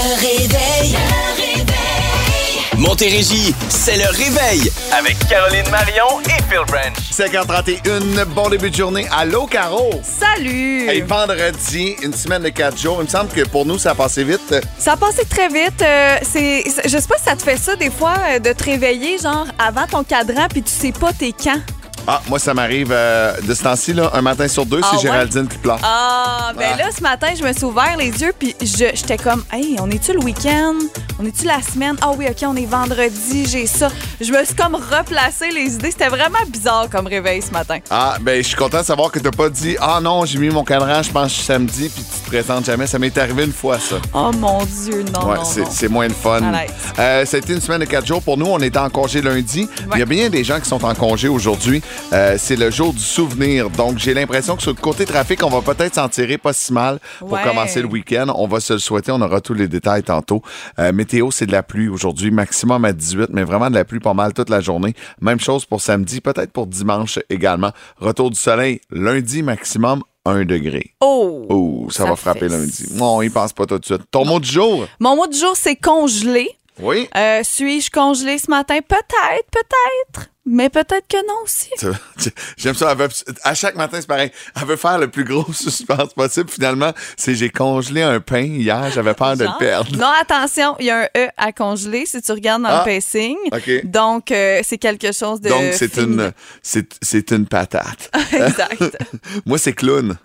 Le réveil. Le réveil. Montérégie, c'est le réveil avec Caroline Marion et Phil Branch. 5h31, bon début de journée. Allô, Caro? Salut! Hey, vendredi, une semaine de 4 jours. Il me semble que pour nous, ça a passé vite. Ça a passé très vite. euh, c'est, c'est- je sais pas si ça te fait ça des fois euh, de te réveiller genre avant ton cadran puis tu sais pas t'es quand. Ah, moi, ça m'arrive euh, de ce temps-ci, là, un matin sur deux, Ah c'est ouais? Géraldine qui pleure. Ah, ben Ah. là ce matin je me suis ouvert les yeux puis je- j'étais comme hey on est-tu le week-end? On est-tu la semaine? Ah oui ok on est vendredi j'ai ça. Je me suis comme replacé les idées. C'était vraiment bizarre comme réveil ce matin. Ah, ben, je suis content de savoir que t'as pas dit Ah non, j'ai mis mon cadran, je pense samedi, puis tu te présentes jamais. Ça m'est arrivé une fois, ça. Oh mon dieu non ouais, c'est moins le fun. Malaise. Euh, ça a été une semaine de quatre jours. Pour nous, on était en congé lundi. Il y a bien des gens qui sont en congé aujourd'hui. Euh, c'est le jour du souvenir. Donc, j'ai l'impression que sur le côté trafic, on va peut-être s'en tirer pas si mal pour Ouais. commencer le week-end. On va se le souhaiter. On aura tous les détails tantôt. Euh, météo, c'est de la pluie aujourd'hui, maximum à 18, mais vraiment de la pluie pas mal toute la journée. Même chose pour samedi, peut-être pour dimanche également. Retour du soleil, lundi, maximum 1 degré. Oh. Oh, ça, Ça va frapper lundi. Non, il pense pas tout de suite. Ton mot du jour? Mon mot du jour c'est congelé. Oui. Euh, Suis-je congelée ce matin? Peut-être, peut-être. Mais peut-être que non aussi. J'aime ça. Elle veut- à chaque matin, c'est pareil. Elle veut faire le plus gros suspense possible. Finalement, c'est j'ai congelé un pain hier. J'avais peur de le perdre. Non, attention, il y a un E à congeler si tu regardes dans Ah. le pacing. OK. Donc, euh, c'est quelque chose de. Donc, c'est une, c'est, c'est une patate. exact. Moi, c'est clown.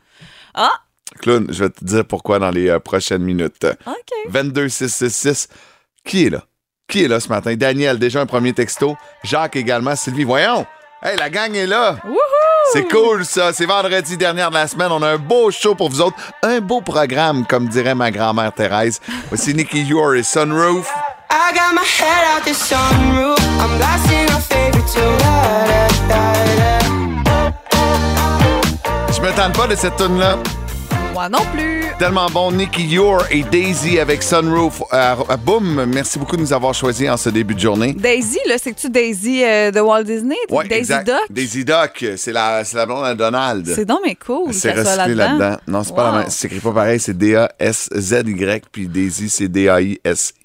Ah, Clown, je vais te dire pourquoi dans les euh, prochaines minutes. OK. 22666. Qui est là? Qui est là ce matin? Daniel, déjà un premier texto. Jacques également. Sylvie, voyons. Hey, la gang est là. Wouhou! C'est cool, ça. C'est vendredi dernière de la semaine. On a un beau show pour vous autres. Un beau programme, comme dirait ma grand-mère Thérèse. Voici Nicky Yor et Sunroof. I got my head out the sunroof. I'm blasting our favorite tune. Da, da, da, da. Je me tente pas de cette tune là Moi non plus. Tellement bon. Nicky Yor et Daisy avec Sunroof. Euh, boum. Merci beaucoup de nous avoir choisis en ce début de journée. Daisy, là, c'est-tu Daisy euh, de Walt Disney? Ouais, Daisy exact. Duck? Daisy Duck. C'est la, c'est la blonde à Donald. C'est donc mais cool. C'est recyclé là-dedans. Non, c'est pas la même. C'est écrit pas pareil. C'est D-A-S-Z-Y. Puis Daisy, c'est D-A-I-S-I.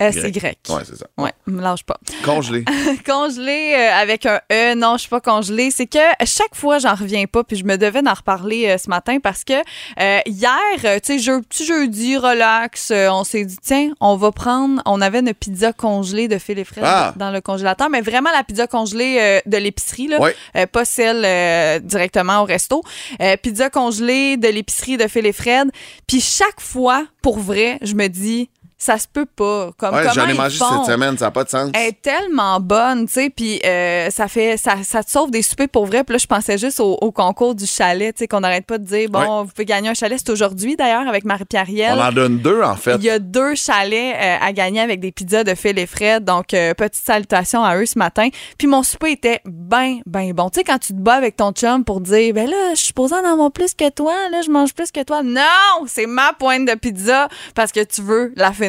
S-Y. Ouais, c'est ça. Ouais, me lâche pas. Congelé. congelé euh, avec un E. Non, je suis pas congelée. C'est que chaque fois, j'en reviens pas. Puis je me devais d'en reparler euh, ce matin parce que euh, hier, euh, tu sais, jeu- petit jeudi, relax, euh, on s'est dit, tiens, on va prendre. On avait une pizza congelée de Phil et Fred Ah! dans le congélateur, mais vraiment la pizza congelée euh, de l'épicerie, là. Ouais. Euh, pas celle euh, directement au resto. Euh, pizza congelée de l'épicerie de Phil et Fred. Puis chaque fois, pour vrai, je me dis, ça se peut pas. Comme, Ouais, j'en ai mangé cette semaine. Ça n'a pas de sens. Elle est tellement bonne, tu sais, puis euh, ça fait ça, ça te sauve des soupers pour vrai. Puis là, je pensais juste au, au concours du chalet, tu sais, qu'on n'arrête pas de dire bon, vous pouvez gagner un chalet, c'est aujourd'hui d'ailleurs avec Marie-Pierre On Riel. en donne deux, en fait. Il y a deux chalets euh, à gagner avec des pizzas de Phil et Fred. Donc, euh, petite salutation à eux ce matin. Puis mon souper était bien, bien bon. Tu sais, quand tu te bats avec ton chum pour dire, ben là, je suis supposée en avoir plus que toi, là, je mange plus que toi. Non! C'est ma pointe de pizza parce que tu veux la finir.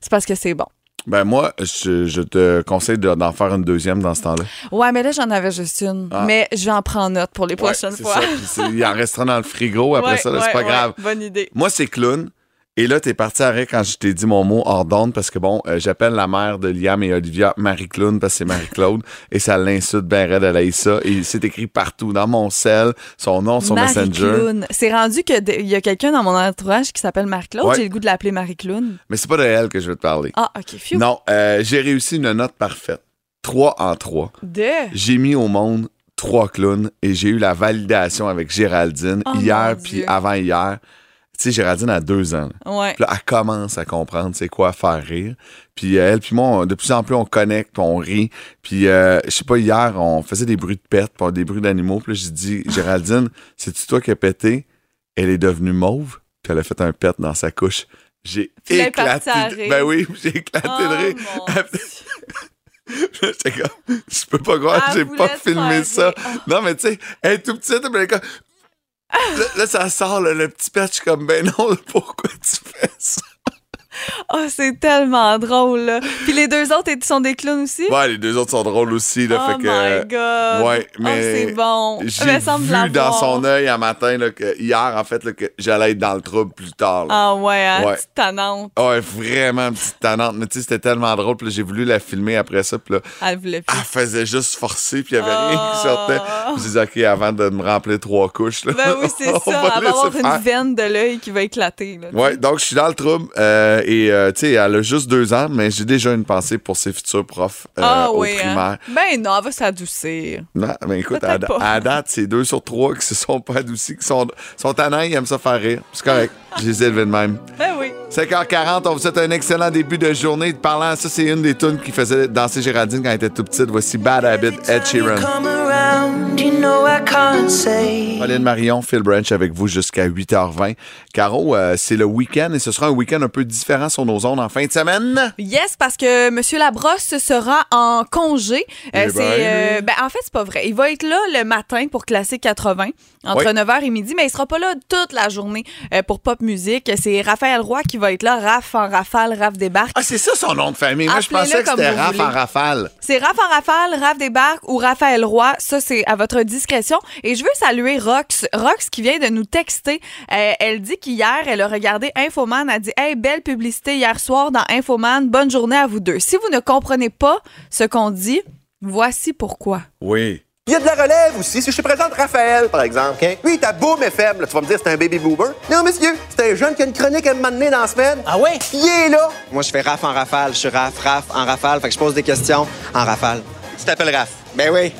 C'est parce que c'est bon. Ben moi, je, je te conseille de- d'en faire une deuxième dans ce temps-là. Ouais, mais là, j'en avais juste une. Ah. Mais je vais en prendre note pour les prochaines Ouais, fois. ça. Il en restera dans le frigo après Ouais, ça, c'est ouais, pas grave. Bonne idée. Moi, c'est clown. Et là, t'es parti rire quand je t'ai dit mon mot hors d'onde parce que bon, euh, j'appelle la mère de Liam et Olivia Marie-Clown parce que c'est Marie-Claude et ça l'insulte ben raide, elle ça. Et c'est écrit partout dans mon cell, son nom, son Marie messenger. C'est rendu qu'il y a quelqu'un dans mon entourage qui s'appelle Marie-Claude. Ouais. J'ai le goût de l'appeler Marie Clown. Mais c'est pas de elle que je veux te parler. Ah, OK. Phew. Non, euh, j'ai réussi une note parfaite. Trois en trois. De? J'ai mis au monde trois clowns et j'ai eu la validation avec Géraldine Oh, hier puis Dieu. avant-hier. Tu sais, Géraldine a deux ans. Ouais. Puis là, elle commence à comprendre c'est quoi faire rire. Puis euh, elle puis moi, on- de plus en plus, on connecte, puis on rit. Puis, euh, je sais pas, hier, on faisait des bruits de pète, puis des bruits d'animaux. Puis là, j'ai dit, Géraldine, c'est-tu toi qui as pété? Elle est devenue mauve, puis elle a fait un pet dans sa couche. J'ai éclaté. de- rire. Ben oui, j'ai éclaté Oh, de rire. mon J'étais comme, je peux pas croire que j'ai pas filmé ça. rire. Oh. Non, mais tu sais, elle est tout petite, elle est comme. Là, là, ça sort, là, le petit suis comme, ben non, pourquoi tu fais ça? Oh, c'est tellement drôle, là. Puis les deux autres, ils sont des clowns aussi? Ouais, les deux autres sont drôles aussi, là, oh fait que. my God! Ouais, mais Oh, c'est bon. J'ai vu dans son œil un matin, là, que hier, en fait, là, que j'allais être dans le trouble plus tard. là. Ah ouais, hein, Ouais. petite tannante. Ouais, vraiment une petite tannante. Mais tu sais, c'était tellement drôle. Puis j'ai voulu la filmer après ça. Puis là, Elle voulait plus. elle faisait juste forcer. Puis il n'y avait rien qui sortait. Je disais, OK, avant de me remplir trois couches. Là, Ben oui, c'est ça. va Elle va avoir une veine de l'œil qui va éclater. Là, Ouais, donc je suis dans le trouble. euh, et euh, tu sais, elle a juste deux ans, mais j'ai déjà une pensée pour ses futurs profs euh, ah au oui, hein? primaire. Ben non, elle va s'adoucir. Non, mais écoute, à, date, c'est deux sur trois qui se sont pas adoucis, qui sont, sont ils aiment ça faire rire. C'est correct. Je les ai élevés de même. Ben oui. 5h40, on vous souhaite un excellent début de journée. Parlant, ça, c'est une des tunes qui faisait danser Géraldine quand elle était tout petite. Voici Bad Habit, Ed Sheeran. You know. Pauline Marion, Phil Branch avec vous jusqu'à 8h20. Caro, euh, c'est le week-end et ce sera un week-end un peu différent sur nos zones en fin de semaine. Yes, parce que M. Labrosse sera en congé. Euh, Eh c'est, ben, euh, ben, en fait, c'est pas vrai. Il va être là le matin pour Classique 80, entre Oui. 9h et midi, mais il sera pas là toute la journée euh, pour Pop Musique. C'est Raphaël Roy qui va être là. Raph en rafale, Raph débarque. Ah, c'est ça son nom de famille. Moi, je pensais que c'était Raph en rafale. C'est Raph en rafale, Raph débarque ou Raphaël Roy. Ça, c'est à votre discrétion. Et je veux saluer Rox. Rox qui vient de nous texter. Euh, elle dit qu'hier, elle a regardé Infoman. Elle a dit Hey, belle publicité hier soir dans Infoman. Bonne journée à vous deux. Si vous ne comprenez pas ce qu'on dit, voici pourquoi. Oui. Il y a de la relève aussi. Si je te présente Raphaël, par exemple, hein? lui, ta boum est faible. Tu vas me dire c'est un baby boomer. Non, monsieur, c'est un jeune qui a une chronique à moment donné dans la semaine. Ah ouais? Il est là. Moi, je fais raf en rafale. Je suis raf, raf en rafale. Fait que je pose des questions en rafale. Tu t'appelles Raph? Ben oui.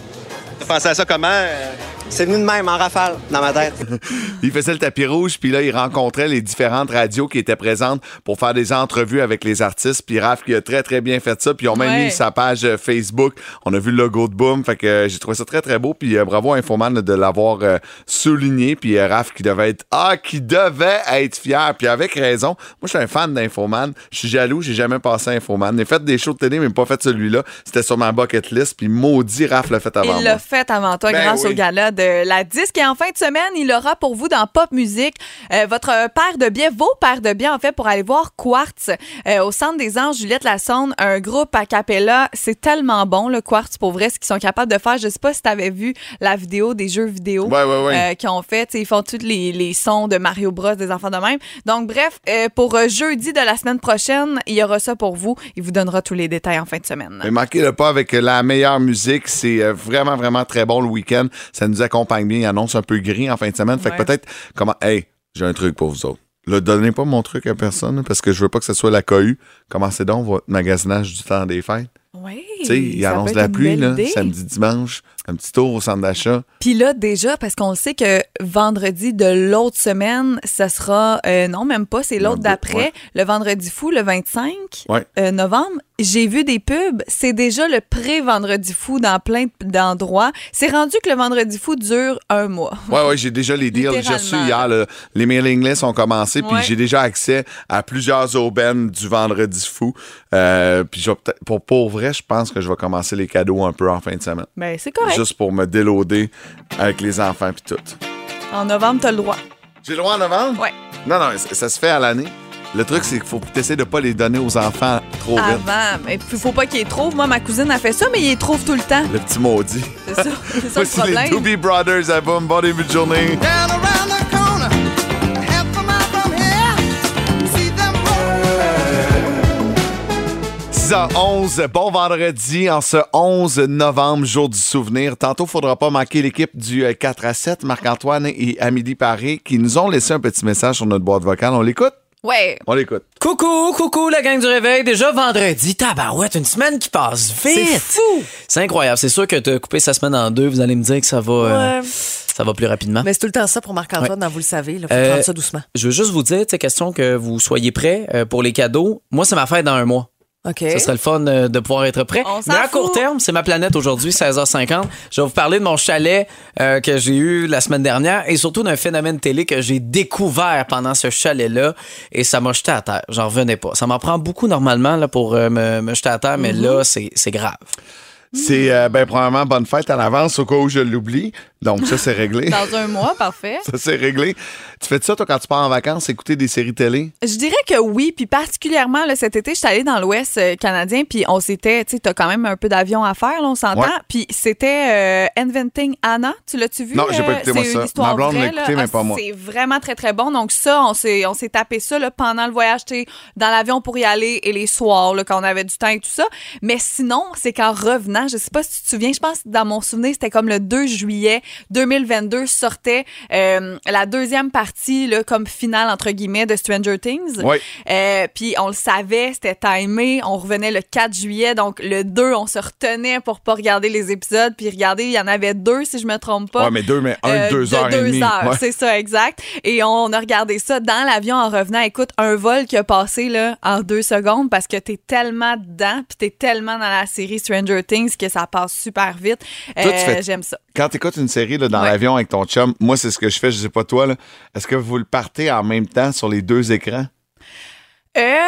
Tu pensé à ça comment? euh? C'est venu de même en rafale dans ma tête. Il faisait le tapis rouge, puis là, il rencontrait les différentes radios qui étaient présentes pour faire des entrevues avec les artistes. Puis Raph qui a très, très bien fait ça. Puis ils ont même Ouais. mis sa page euh, Facebook. On a vu le logo de Boom. Fait que euh, j'ai trouvé ça très, très beau. Puis euh, bravo à Infoman de l'avoir euh, souligné. Puis euh, Raph qui devait être... Ah, qui devait être fier. Puis avec raison. Moi, je suis un fan d'Infoman. Je suis jaloux. J'ai jamais passé à Infoman. J'ai fait des shows de télé, mais pas fait celui-là. C'était sur ma bucket list. Puis maudit, Raph l'a fait avant Il moi. l'a fait avant toi Ben grâce oui. au gala de la disque. Et en fin de semaine, il aura pour vous dans Pop Musique euh, votre paire de billets, vos paires de billets en fait, pour aller voir Quartz euh, au Centre des Anges, Juliette Lassonde, un groupe a cappella. C'est tellement bon, le Quartz, pour vrai, ce qu'ils sont capables de faire. Je sais pas si tu avais vu la vidéo des jeux vidéo Ouais, ouais, ouais. euh, qu'ils ont fait. Ils font tous les, les sons de Mario Bros, des enfants de même. Donc, bref, pour jeudi de la semaine prochaine, il y aura ça pour vous. Il vous donnera tous les détails en fin de semaine. Mais manquez le pas avec la meilleure musique. C'est vraiment, vraiment très bon le week-end. Ça nous accompagne bien. Il annonce un peu gris en fin de semaine. Fait que peut-être, comment, hey, j'ai un truc pour vous autres. Là, donnez pas mon truc à personne parce que je veux pas que ce soit la cohue. Commencez donc votre magasinage du temps des fêtes? Oui. Tu sais, il annonce la pluie, là, samedi, dimanche. Un petit tour au centre d'achat. Puis là, déjà, parce qu'on sait que vendredi de l'autre semaine, ça sera. euh, non, même pas, c'est l'autre d'après, ouais. le vendredi fou, le 25 Ouais. euh, novembre. J'ai vu des pubs. C'est déjà le pré-vendredi fou dans plein d'endroits. C'est rendu que le vendredi fou dure un mois. Ouais, ouais, j'ai déjà les deals. J'ai reçu hier, les mailing lists ont commencé, puis Ouais. j'ai déjà accès à plusieurs aubaines du vendredi fou. Euh, puis pour, pour vrai, je pense que je vais commencer les cadeaux un peu en fin de semaine. Ben, c'est correct. Juste pour me déloader avec les enfants puis tout. En novembre, t'as le droit. J'ai le droit en novembre? Ouais. Non, non, ça, ça se fait à l'année. Le truc, c'est qu'il faut que tu essaies de pas les donner aux enfants trop vite. Avant. Mais puis, faut pas qu'ils les trouvent. Moi, ma cousine a fait ça, mais ils les trouvent tout le temps. Le petit maudit. C'est ça. C'est ça le Voici les problème. Doobie Brothers à Boom. Bon début de journée. 6h11, bon vendredi en ce 11 novembre, jour du souvenir. Tantôt, faudra pas manquer l'équipe du euh, 4 à 7, Marc-Antoine et Amélie Paré, qui nous ont laissé un petit message sur notre boîte vocale. On l'écoute? Ouais. On l'écoute. Coucou, coucou la gang du réveil. Déjà vendredi, tabarouette, une semaine qui passe vite. C'est fou. C'est incroyable. C'est sûr que tu as coupé sa semaine en deux. Vous allez me dire que ça va, euh, Ouais. ça va plus rapidement. Mais c'est tout le temps ça pour Marc-Antoine, Ouais. vous le savez. Il faut Euh, prendre ça doucement. Je veux juste vous dire, c'est question que vous soyez prêts euh, pour les cadeaux. Moi, c'est ma fête dans un mois. OK. Ça serait le fun euh, de pouvoir être prêt. On Mais à fout. court terme, c'est ma planète aujourd'hui, 16h50. Je vais vous parler de mon chalet euh, que j'ai eu la semaine dernière et surtout d'un phénomène télé que j'ai découvert pendant ce chalet-là et ça m'a jeté à terre. J'en revenais pas. Ça m'en prend beaucoup normalement là, pour euh, me, me jeter à terre, mais Mm-hmm. là, c'est c'est grave. C'est, euh, ben, premièrement, bonne fête à l'avance au cas où je l'oublie. Donc, ça, c'est réglé. Dans un mois, parfait. ça, c'est réglé. Tu fais ça, toi, quand tu pars en vacances, écouter des séries télé? Je dirais que oui, puis particulièrement là, cet été, je suis allée dans l'Ouest euh, canadien, puis on s'était, tu sais, t'as quand même un peu d'avion à faire, là, on s'entend. Ouais. Puis c'était euh, Inventing Anna, tu l'as-tu vu? Non, j'ai pas euh, écouté, moi, c'est ça. histoire Ma blonde vraie, écouté, mais Ah, pas moi. C'est vraiment très très bon. Donc ça, on s'est on s'est tapé ça là, pendant le voyage, tu dans l'avion pour y aller et les soirs là, quand on avait du temps et tout ça. Mais sinon, c'est qu'en revenant, je sais pas si tu te souviens, je pense que dans mon souvenir, c'était comme le 2 juillet 2022 sortait euh, la deuxième partie là, comme finale entre guillemets de Stranger Things. Oui. Euh, puis on le savait, c'était timé. On revenait le 4 juillet, donc le 2, on se retenait pour pas regarder les épisodes. Puis regarder, il y en avait deux, si je me trompe pas. Ouais, mais deux, mais un, Euh, deux de heures et deux demie. heures, Ouais. c'est ça, exact. Et on a regardé ça dans l'avion en revenant. Écoute, un vol qui a passé là, en deux secondes parce que t'es tellement dedans, puis t'es tellement dans la série Stranger Things que ça passe super vite. Toi, tu Euh, fais- J'aime ça. Quand tu écoutes une série là, dans Ouais. l'avion avec ton chum, moi, c'est ce que je fais, je sais pas toi. Est-ce que vous le partez en même temps sur les deux écrans? Euh,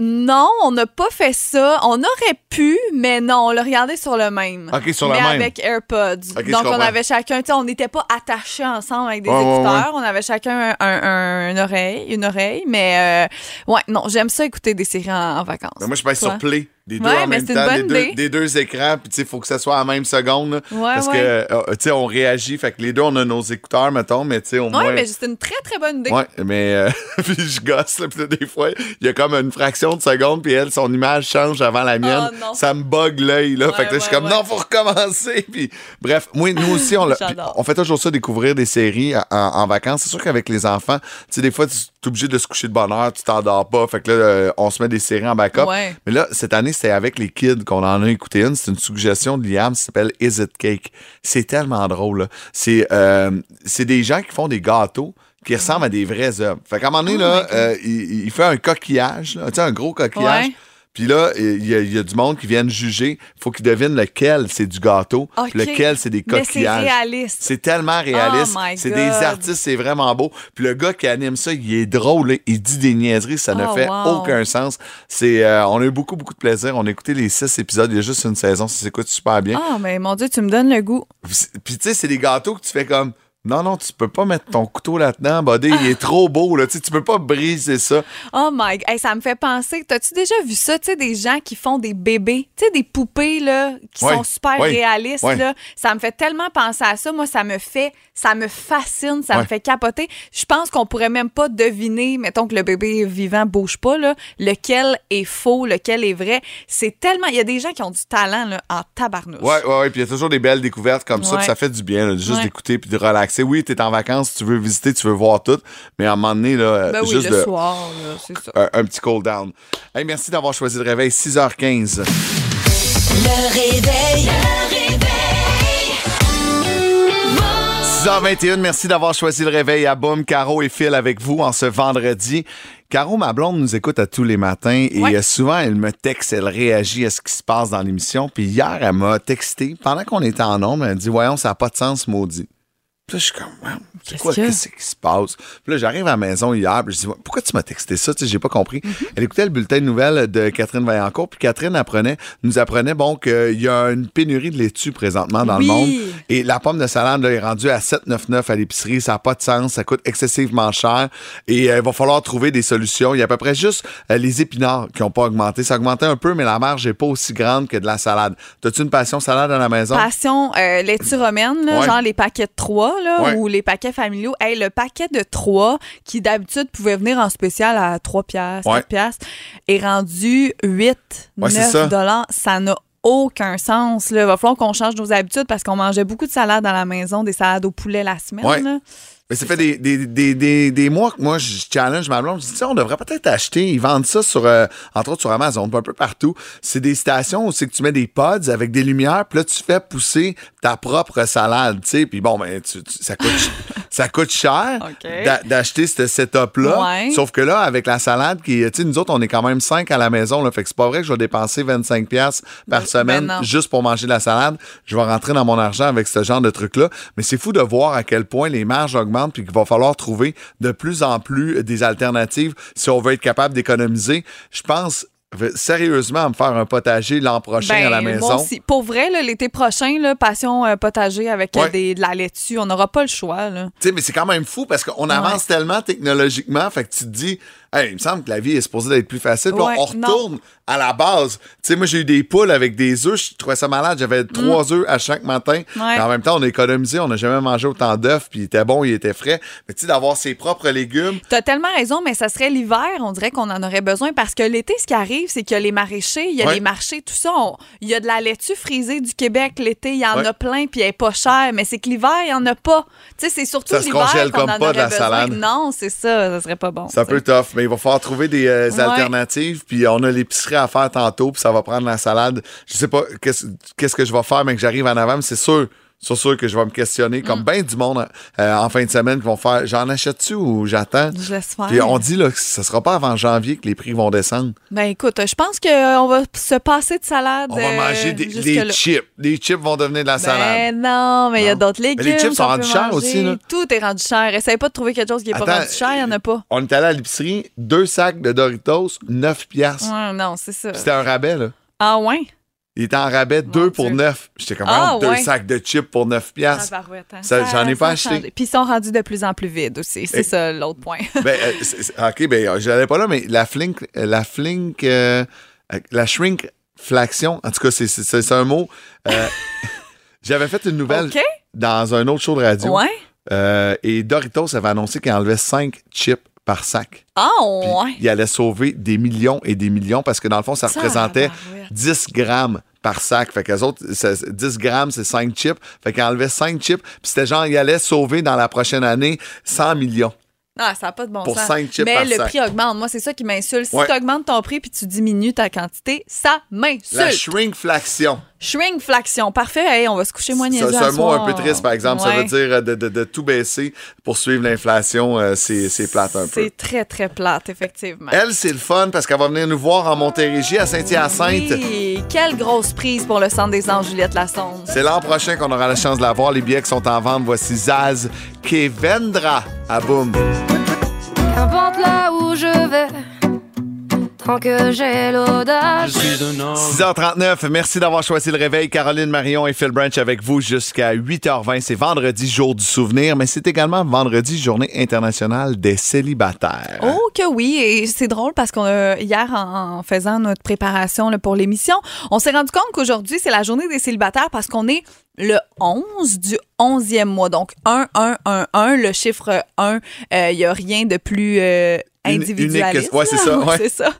non, on n'a pas fait ça. On aurait pu, mais non, on l'a regardé sur le même. OK, sur le mais même. avec AirPods. Donc, on avait chacun, tu sais, on n'était pas attachés ensemble avec des Ouais. On avait chacun un, un- une oreille, une oreille. Mais, euh, ouais, non, j'aime ça écouter des séries en, en vacances. Ben, moi, je passe sur Play. Des deux Ouais, en même temps, des deux, des deux écrans, puis il faut que ça soit en même seconde. là, Ouais, parce ouais. que, euh, tu sais, on réagit. Fait que les deux, on a nos écouteurs, mettons, mais tu sais, au moins. Ouais, mais c'est une très, très bonne idée. Ouais, mais euh, puis je gosse, là, puis des fois, il y a comme une fraction de seconde, puis elle, son image change avant la mienne. Oh, non. ça me bug l'œil, là. Fait que là, je suis comme, non, faut recommencer. Puis, bref, moi, nous aussi, on, fait toujours ça, découvrir des séries en, en vacances. C'est sûr qu'avec les enfants, tu sais, des fois, tu es obligé de se coucher de bonne heure, tu t'endors pas. Fait que là, euh, on se met des séries en backup. Mais là, cette année, c'était avec les kids qu'on en a écouté une. C'est une suggestion de Liam, ça s'appelle Is It Cake? C'est tellement drôle. C'est euh, c'est des gens qui font des gâteaux qui ressemblent à des vrais œufs. Fait qu'à un moment donné, Oh là, euh, il, il fait un coquillage, là, un gros coquillage. Ouais. Puis là, il y, a, il y a du monde qui viennent juger. faut qu'ils devinent lequel c'est du gâteau, lequel c'est des Mais c'est coquillages. réaliste. C'est tellement réaliste. Oh my c'est des artistes, c'est vraiment beau. Puis le gars qui anime ça, il est drôle. Il dit des niaiseries, ça ne Oh, fait wow. aucun sens. C'est, euh, on a eu beaucoup, beaucoup de plaisir. On a écouté les six épisodes. Il y a juste une saison. Ça s'écoute super bien. Ah, mais mon Dieu, tu me donnes le goût. Puis tu sais, c'est des gâteaux que tu fais comme. Non, non, tu peux pas mettre ton couteau là-dedans, buddy. Il est trop beau, là. Tu sais, tu peux pas briser ça. Oh my. Hey, ça me fait penser. T'as-tu déjà vu ça? Tu sais, des gens qui font des bébés, tu sais, des poupées, là, qui Ouais, sont super ouais, réalistes, ouais. là? Ça me fait tellement penser à ça. Moi, ça me fait, ça me fascine, ça Ouais. me fait capoter. Je pense qu'on pourrait même pas deviner, mettons que le bébé vivant bouge pas, là, lequel est faux, lequel est vrai. C'est tellement. Il y a des gens qui ont du talent, là, en tabarnouche. Ouais, ouais, ouais. Puis il y a toujours des belles découvertes comme ça. Puis ça fait du bien, là, juste Ouais. d'écouter puis de relaxer. Oui, t'es en vacances, tu veux visiter, tu veux voir tout. Mais à un moment donné, là, Ben oui, juste le de- soir, là, ça. un, un petit cool down. Hey, merci d'avoir choisi le réveil. 6h15. Le réveil. 6h21, merci d'avoir choisi le réveil à Boum, Caro et Phil avec vous en ce vendredi. Caro, ma blonde, nous écoute à tous les matins et Ouais. euh, souvent, elle me texte, elle réagit à ce qui se passe dans l'émission. Puis hier, elle m'a texté, pendant qu'on était en nombre, elle dit Voyons, ça n'a pas de sens, maudit. Puis là, je suis comme, Wow, c'est Qu'est-ce quoi, qu'est-ce qui se passe? Puis là, j'arrive à la maison hier, puis je dis, pourquoi tu m'as texté ça? Tu sais, j'ai pas compris. Mm-hmm. Elle écoutait le bulletin de nouvelles de Catherine Vaillancourt, puis Catherine apprenait, nous apprenait, bon, qu'il y a une pénurie de laitue présentement dans Oui. le monde. Et la pomme de salade, là, est rendue à 7,99 à l'épicerie. Ça n'a pas de sens. Ça coûte excessivement cher. Et euh, il va falloir trouver des solutions. Il y a à peu près juste euh, les épinards qui n'ont pas augmenté. Ça a augmenté un peu, mais la marge n'est pas aussi grande que de la salade. T'as-tu une passion salade à la maison? Passion euh, laitue romaine, là, Ouais. genre les paquets de 3 là, Ouais. ou les paquets familiaux. Hey, le paquet de 3 qui d'habitude pouvait venir en spécial à 3 piastres, Ouais. 4 piastres, est rendu 8, Ouais, c'est 9 ça. dollars. Ça n'a aucun sens. Il va falloir qu'on change nos habitudes parce qu'on mangeait beaucoup de salades à la maison, des salades au poulet la semaine. Là. Mais ça fait des, des, des, des, des mois que moi, je challenge ma blonde. Je dis, Tiens, on devrait peut-être acheter. Ils vendent ça sur, euh, entre autres sur Amazon, un peu partout. C'est des stations où c'est que tu mets des pods avec des lumières, puis là, tu fais pousser ta propre salade, tu sais. Puis bon, ben, tu- tu- ça, coûte, ça coûte cher OK. d'a- d'acheter ce setup-là. Ouais. Sauf que là, avec la salade, qui, tu sais, nous autres, on est quand même 5 à la maison, là. Fait que c'est pas vrai que je vais dépenser 25$ piastres par Ben- semaine ben non. juste pour manger de la salade. Je vais rentrer dans mon argent avec ce genre de truc-là. Mais c'est fou de voir à quel point les marges augmentent puis qu'il va falloir trouver de plus en plus des alternatives si on veut être capable d'économiser. Je pense sérieusement à me faire un potager l'an prochain à la Ben, maison. moi aussi. Pour vrai, l'été prochain, là, passion euh, potager avec euh, Ouais. des, de la laitue, on n'aura pas le choix. Tu sais, mais c'est quand même fou parce qu'on avance tellement technologiquement, fait que tu te dis, Hey, il me semble que la vie est supposée d'être plus facile. Ouais, on retourne à la base. Tu sais, moi, j'ai eu des poules avec des œufs. Je trouvais ça malade. J'avais trois œufs à chaque matin. Mm. Ouais. En même temps, on a économisé. On n'a jamais mangé autant d'œufs. Puis il était bon, il était frais. Mais tu sais, d'avoir ses propres légumes. T'as tellement raison, mais ça serait l'hiver, on dirait qu'on en aurait besoin parce que l'été, ce qui arrive, c'est qu'il y a les maraîchers, il y a Ouais. les marchés, tout ça. on- Il y a de la laitue frisée du Québec l'été, il y en a plein, puis elle est pas chère, mais c'est que l'hiver, il y en a pas. Tu sais, c'est surtout Ça se l'hiver congèle comme pas de la besoin. salade. Non, c'est ça, ça serait pas bon. Ça. peu tough, mais il va falloir trouver des euh, Ouais. alternatives. Puis on a l'épicerie à faire tantôt, puis ça va prendre la salade. Je sais pas qu'est-ce que je vais faire, mais que j'arrive en avant, c'est sûr. C'est sûr que je vais me questionner, Mm. comme bien du monde euh, en fin de semaine, qui vont faire j'en achète-tu ou j'attends? Je laisse faire. Puis on dit là, que ce sera pas avant janvier que les prix vont descendre. Ben écoute, je pense qu'on va se passer de salade. On va euh, manger des, chips. Les chips vont devenir de la salade. Ben non, mais il y a d'autres légumes. les chips sont rendus chers aussi, là. Tout est rendu cher. Essaye pas de trouver quelque chose qui est pas Attends, rendu cher, il y en a pas. On est allé à l'épicerie, deux sacs de Doritos, 9 piastres. Ouais, non, c'est ça. C'était un rabais, là. Ah ouais? Il était en rabais, deux pour Dieu. 9. J'étais comme, Ah, oh, deux ouais. sacs de chips pour 9 piastres. Tabarouette, hein. Ça, j'en ai pas acheté. Puis ils sont rendus de plus en plus vides aussi. C'est ça l'autre point. ben, euh, OK, ben, euh, j'allais pas là, mais la flink, euh, la flink, euh, la shrinkflation, en tout cas, c'est- un mot. euh, J'avais fait une nouvelle dans un autre show de radio. Ouais? et Doritos avait annoncé qu'il enlevait 5 chips par sac. Ah Puis ouais? Il allait sauver des millions et des millions parce que dans le fond, ça représentait Tabarouette. 10 grammes par sac. Fait qu'eux autres, c'est- 10 grammes, c'est 5 chips. Fait qu'il enlevait 5 chips. Puis c'était genre, il allait sauver dans la prochaine année 100 millions. Ah, ça n'a pas de bon Pour sens. cinq chips Mais par le sac. prix augmente. Moi, c'est ça qui m'insulte. Si Ouais. tu augmentes ton prix puis tu diminues ta quantité, ça La m'insulte. shrinkflation. Shrinkflation. Parfait. Hey, on va se coucher moins niaiseux C'est un mot un peu triste, par exemple. Ça veut dire euh, de, de- de tout baisser pour suivre l'inflation. euh, c'est c'est plate un peu. C'est très, très plate, effectivement. Elle, c'est le fun parce qu'elle va venir nous voir en Montérégie, à Saint-Hyacinthe. Oui, quelle grosse prise pour le centre des anges Juliette Lassonde. C'est l'an prochain qu'on aura la chance de la voir. Les billets qui sont en vente, voici Zaz qui vendra à Boom. Qu'importe là où je vais, tant que j'ai l'audace. 6h39, merci d'avoir choisi le réveil. Caroline Marion et Phil Branch avec vous jusqu'à 8h20. C'est vendredi, jour du souvenir, mais c'est également vendredi, journée internationale des célibataires. Oh que oui, et c'est drôle parce qu'on a- hier en, en faisant notre préparation là, pour l'émission, on s'est rendu compte qu'aujourd'hui c'est la journée des célibataires parce qu'on est le 11 du 11e mois. Donc 1 1 1 1, le chiffre 1, il n'y a rien de plus euh, individualiste. unique, ouais, c'est ça, ouais. c'est ça.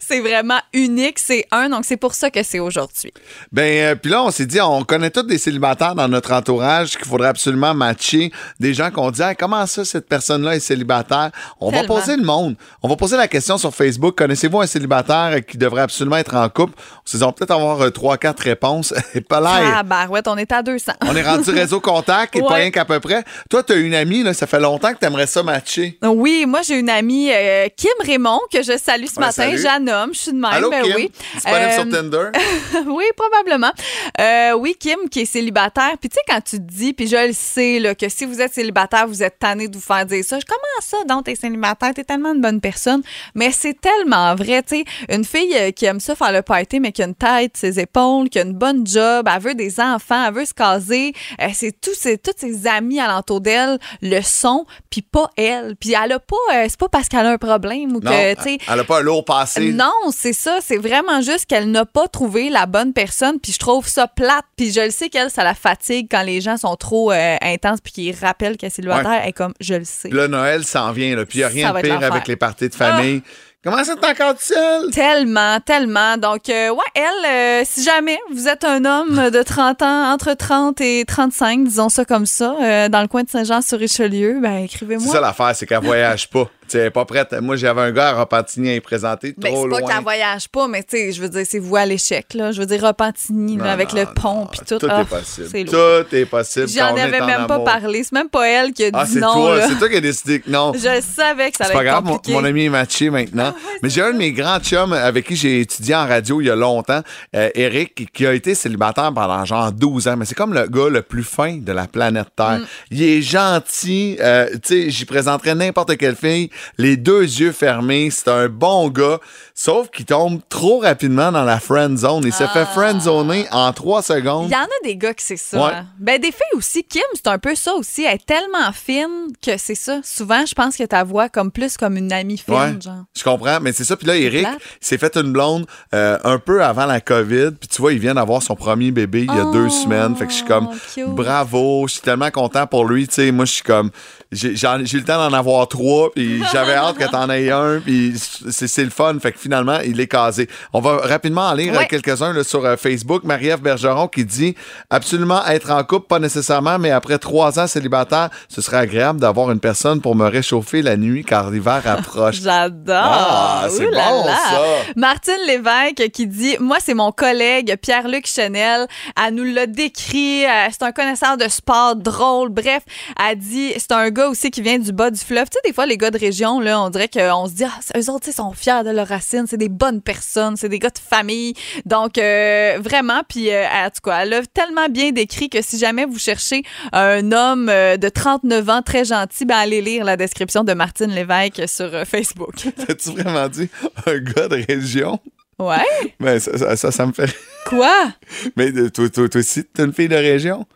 C'est vraiment unique, c'est un, donc c'est pour ça que c'est aujourd'hui. Ben, euh, puis là, on s'est dit, on connaît tous des célibataires dans notre entourage qu'il faudrait absolument matcher. Des gens qu'on dit, Hey, comment ça, cette personne-là est célibataire? On va poser le monde. On va poser la question sur Facebook. Connaissez-vous un célibataire qui devrait absolument être en couple? On s'est dit, on peut-être avoir euh, trois, quatre réponses. Et pas là. Ah, barouette, on est à 200. On est rendu réseau contact et pas rien qu'à peu près. Toi, tu as une amie, là, ça fait longtemps que tu aimerais ça matcher. Oui, moi j'ai une amie euh, Kim Raymond que je salue ce Ouais, matin. Jeanne homme, je suis de même. Allô, ben Kim? oui. Disponible Euh, sur Tinder? oui, probablement. Euh, oui, Kim qui est célibataire. Puis tu sais, quand tu te dis, puis je le sais, là, que si vous êtes célibataire, vous êtes tanné de vous faire dire ça. Je- Comment ça, donc, t'es célibataire? T'es tellement une bonne personne. Mais c'est tellement vrai, tu sais. Une fille euh, qui aime ça faire le party, mais qui a une tête, ses épaules, qui a une bonne job, elle veut des enfants, elle veut se caser. Euh, c'est tous ses, tous ses amis alentour d'elle le sont, puis pas elle. Puis elle a pas, euh, c'est pas parce qu'elle a un problème ou que, tu sais, elle n'a pas un lourd passé. non, c'est ça. C'est vraiment juste qu'elle n'a pas trouvé la bonne personne. Puis je trouve ça plate. Puis je le sais qu'elle, ça la fatigue quand les gens sont trop euh, intenses puis qu'ils rappellent qu'elle est célibataire. Elle est comme, je le sais. Là, Noël s'en vient. Là. Puis il n'y a rien de pire avec les parties de famille Comment ça, t'es encore seule? Tellement, tellement. Donc, euh, ouais, elle, euh, si jamais vous êtes un homme de 30 ans, entre 30 et 35, disons ça comme ça, euh, dans le coin de Saint-Jean-sur-Richelieu, ben C'est écrivez-moi. ça l'affaire, c'est qu'elle voyage pas. Tu est pas prête. Moi, j'avais un gars à Repentigny à y présenter, Ben, trop c'est pas loin. qu'elle voyage pas, mais tu sais, je veux dire, c'est vous à l'échec, là. Je veux dire, Repentigny, là, Non, avec non, le pont, puis tout. Tout Ah, est possible. c'est lourd. Tout est possible. J'en avais même pas parlé. C'est même pas elle qui a dit Ah, c'est non, toi. là. C'est toi qui as décidé que non. Je savais que ça C'est allait pas être grave, mon, compliqué. mon ami est matché maintenant. Mais j'ai un de mes grands chums avec qui j'ai étudié en radio il y a longtemps, euh, Eric, qui- qui a été célibataire pendant genre 12 ans. Mais c'est comme le gars le plus fin de la planète Terre. Mm. Il est gentil. euh, tu sais, j'y présenterais n'importe quelle fille, les deux yeux fermés. C'est un bon gars. Sauf qu'il tombe trop rapidement dans la friend zone. Il se fait friend zoner en 3 secondes. Il y en a des gars que c'est ça. Ouais. Ben, des filles aussi. Kim, c'est un peu ça aussi. Elle est tellement fine que c'est ça. Souvent, je pense que ta voix comme plus comme une amie fine, Ouais, genre. je comprends, mais c'est ça. Puis là, Eric s'est fait une blonde euh, un peu avant la COVID. Puis tu vois, il vient d'avoir son premier bébé il y a Oh, deux semaines. Fait que je suis comme, cute. bravo, je suis tellement content pour lui. Tu sais, moi, je suis comme, j'ai eu le temps d'en avoir trois. Puis j'avais hâte que t'en aies un. Puis c'est c'est le fun. Fait que finalement, il est casé. On va rapidement en lire euh, Ouais. quelques-uns sur euh, Facebook. Marie-Ève Bergeron qui dit, absolument être en couple, pas nécessairement, mais après trois ans célibataire, ce serait agréable d'avoir une personne pour me réchauffer la nuit car l'hiver approche. J'adore. Ah, c'est là bon, là. ça. Martine Lévesque qui dit Moi, c'est mon collègue Pierre-Luc Chanel. Elle nous l'a décrit. euh, C'est un connaisseur de sport drôle. Bref, elle dit C'est un gars aussi qui vient du bas du fleuve. Tu sais, des fois, les gars de région, là, on dirait qu'on se dit Ah, eux autres, sais, sont fiers de leurs C'est des bonnes personnes. C'est des gars de famille. Donc, euh, vraiment. Puis, euh, en tout cas, elle a tellement bien décrit que si jamais vous cherchez un homme euh, de 39 ans très gentil, ben, allez lire la description de Martine Lévesque sur euh, Facebook. T'as-tu vraiment dit un gars de région? Ouais. Ben, ça, ça, ça, ça me fait. Quoi? Mais toi, toi, toi aussi, t'es une fille de région?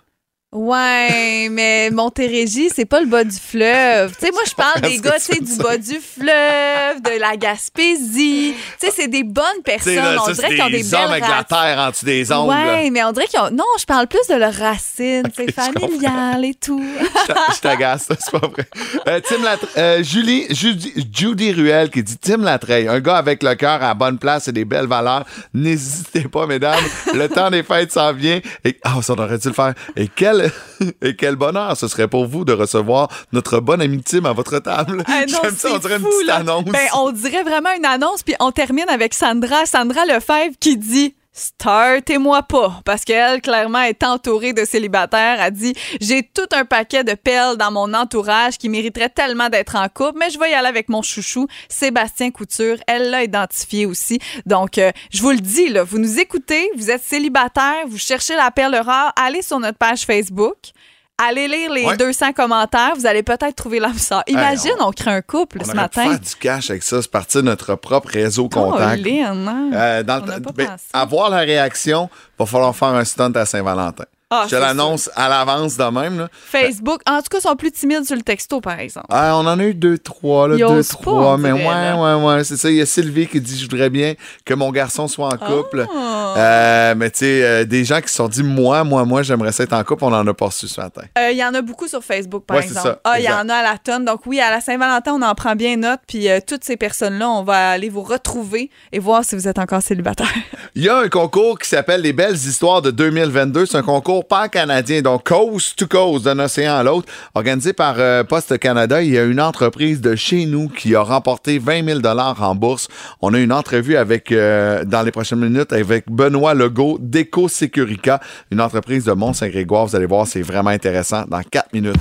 Ouais, mais Montérégie, c'est pas le bas du fleuve. Tu sais, moi, je parle des gars, tu du bas du fleuve, de la Gaspésie. Tu sais, c'est des bonnes personnes. là, on dirait c'est qu'ils ont des des hommes belles avec la terre en dessous des ongles. Ouais, mais on dirait qu'ils ont. Non, je parle plus de leurs racines, comprends. familiales et tout. Je- t'agace, c'est pas vrai. Euh, Tim Latre- euh, Julie, Judy, Judy Ruel qui dit Tim Latreille, un gars avec le cœur à la bonne place et des belles valeurs. N'hésitez pas, mesdames. Le temps des fêtes s'en vient. Et, ah, ça, aurait dû le faire. Et quel, et quel bonheur ce serait pour vous de recevoir notre bon ami Tim à votre table. Ah non, J'aime ça, on dirait une fou, petite là. annonce. Ben, on dirait vraiment une annonce, puis on termine avec Sandra. Sandra Lefebvre qui dit Startez-moi pas, parce qu'elle, clairement, est entourée de célibataires. Elle dit J'ai tout un paquet de pelles dans mon entourage qui mériterait tellement d'être en couple, mais je vais y aller avec mon chouchou, Sébastien Couture. Elle l'a identifié aussi. Donc, euh, je vous le dis, là, vous nous écoutez, vous êtes célibataire, vous cherchez la perle rare, allez sur notre page Facebook. Allez lire les Ouais. 200 commentaires, vous allez peut-être trouver l'âme sœur. Imagine, on, crée un couple on ce matin. faire du cash avec ça. C'est parti de notre propre réseau contact. Colin, hein? Euh, dans On pas ben, pensé. avoir la réaction, va falloir faire un stunt à Saint-Valentin. Ah, Je te l'annonce à l'avance de même. Là. Facebook, en tout cas, sont plus timides sur le texto, par exemple. Ah, on en a eu deux, trois, là, Ils deux, pas, trois. mais dirait, ouais, là. ouais, ouais, c'est ça. Il y a Sylvie qui dit Je voudrais bien que mon garçon soit en couple. Ah. Euh, mais tu sais, euh, des gens qui se sont dit Moi, moi, moi, j'aimerais ça être en couple, on en a pas reçu ce matin. Euh, Il y en a beaucoup sur Facebook, par Ouais, exemple. ça, Ah, il y en a à la tonne. Donc oui, à la Saint-Valentin, on en prend bien note. Puis toutes ces personnes-là, on va aller vous retrouver et voir si vous êtes encore célibataire. Il y a un concours qui s'appelle Les Belles Histoires de 2022. C'est un concours pan-canadien, donc coast to coast, d'un océan à l'autre, organisé par euh, Poste Canada. Il y a une entreprise de chez nous qui a remporté 20 000 en bourse. On a une entrevue avec, euh, dans les prochaines minutes avec Benoît Legault d'Eco Securica, une entreprise de Mont-Saint-Grégoire. Vous allez voir, c'est vraiment intéressant dans 4 minutes.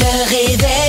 Le réveil.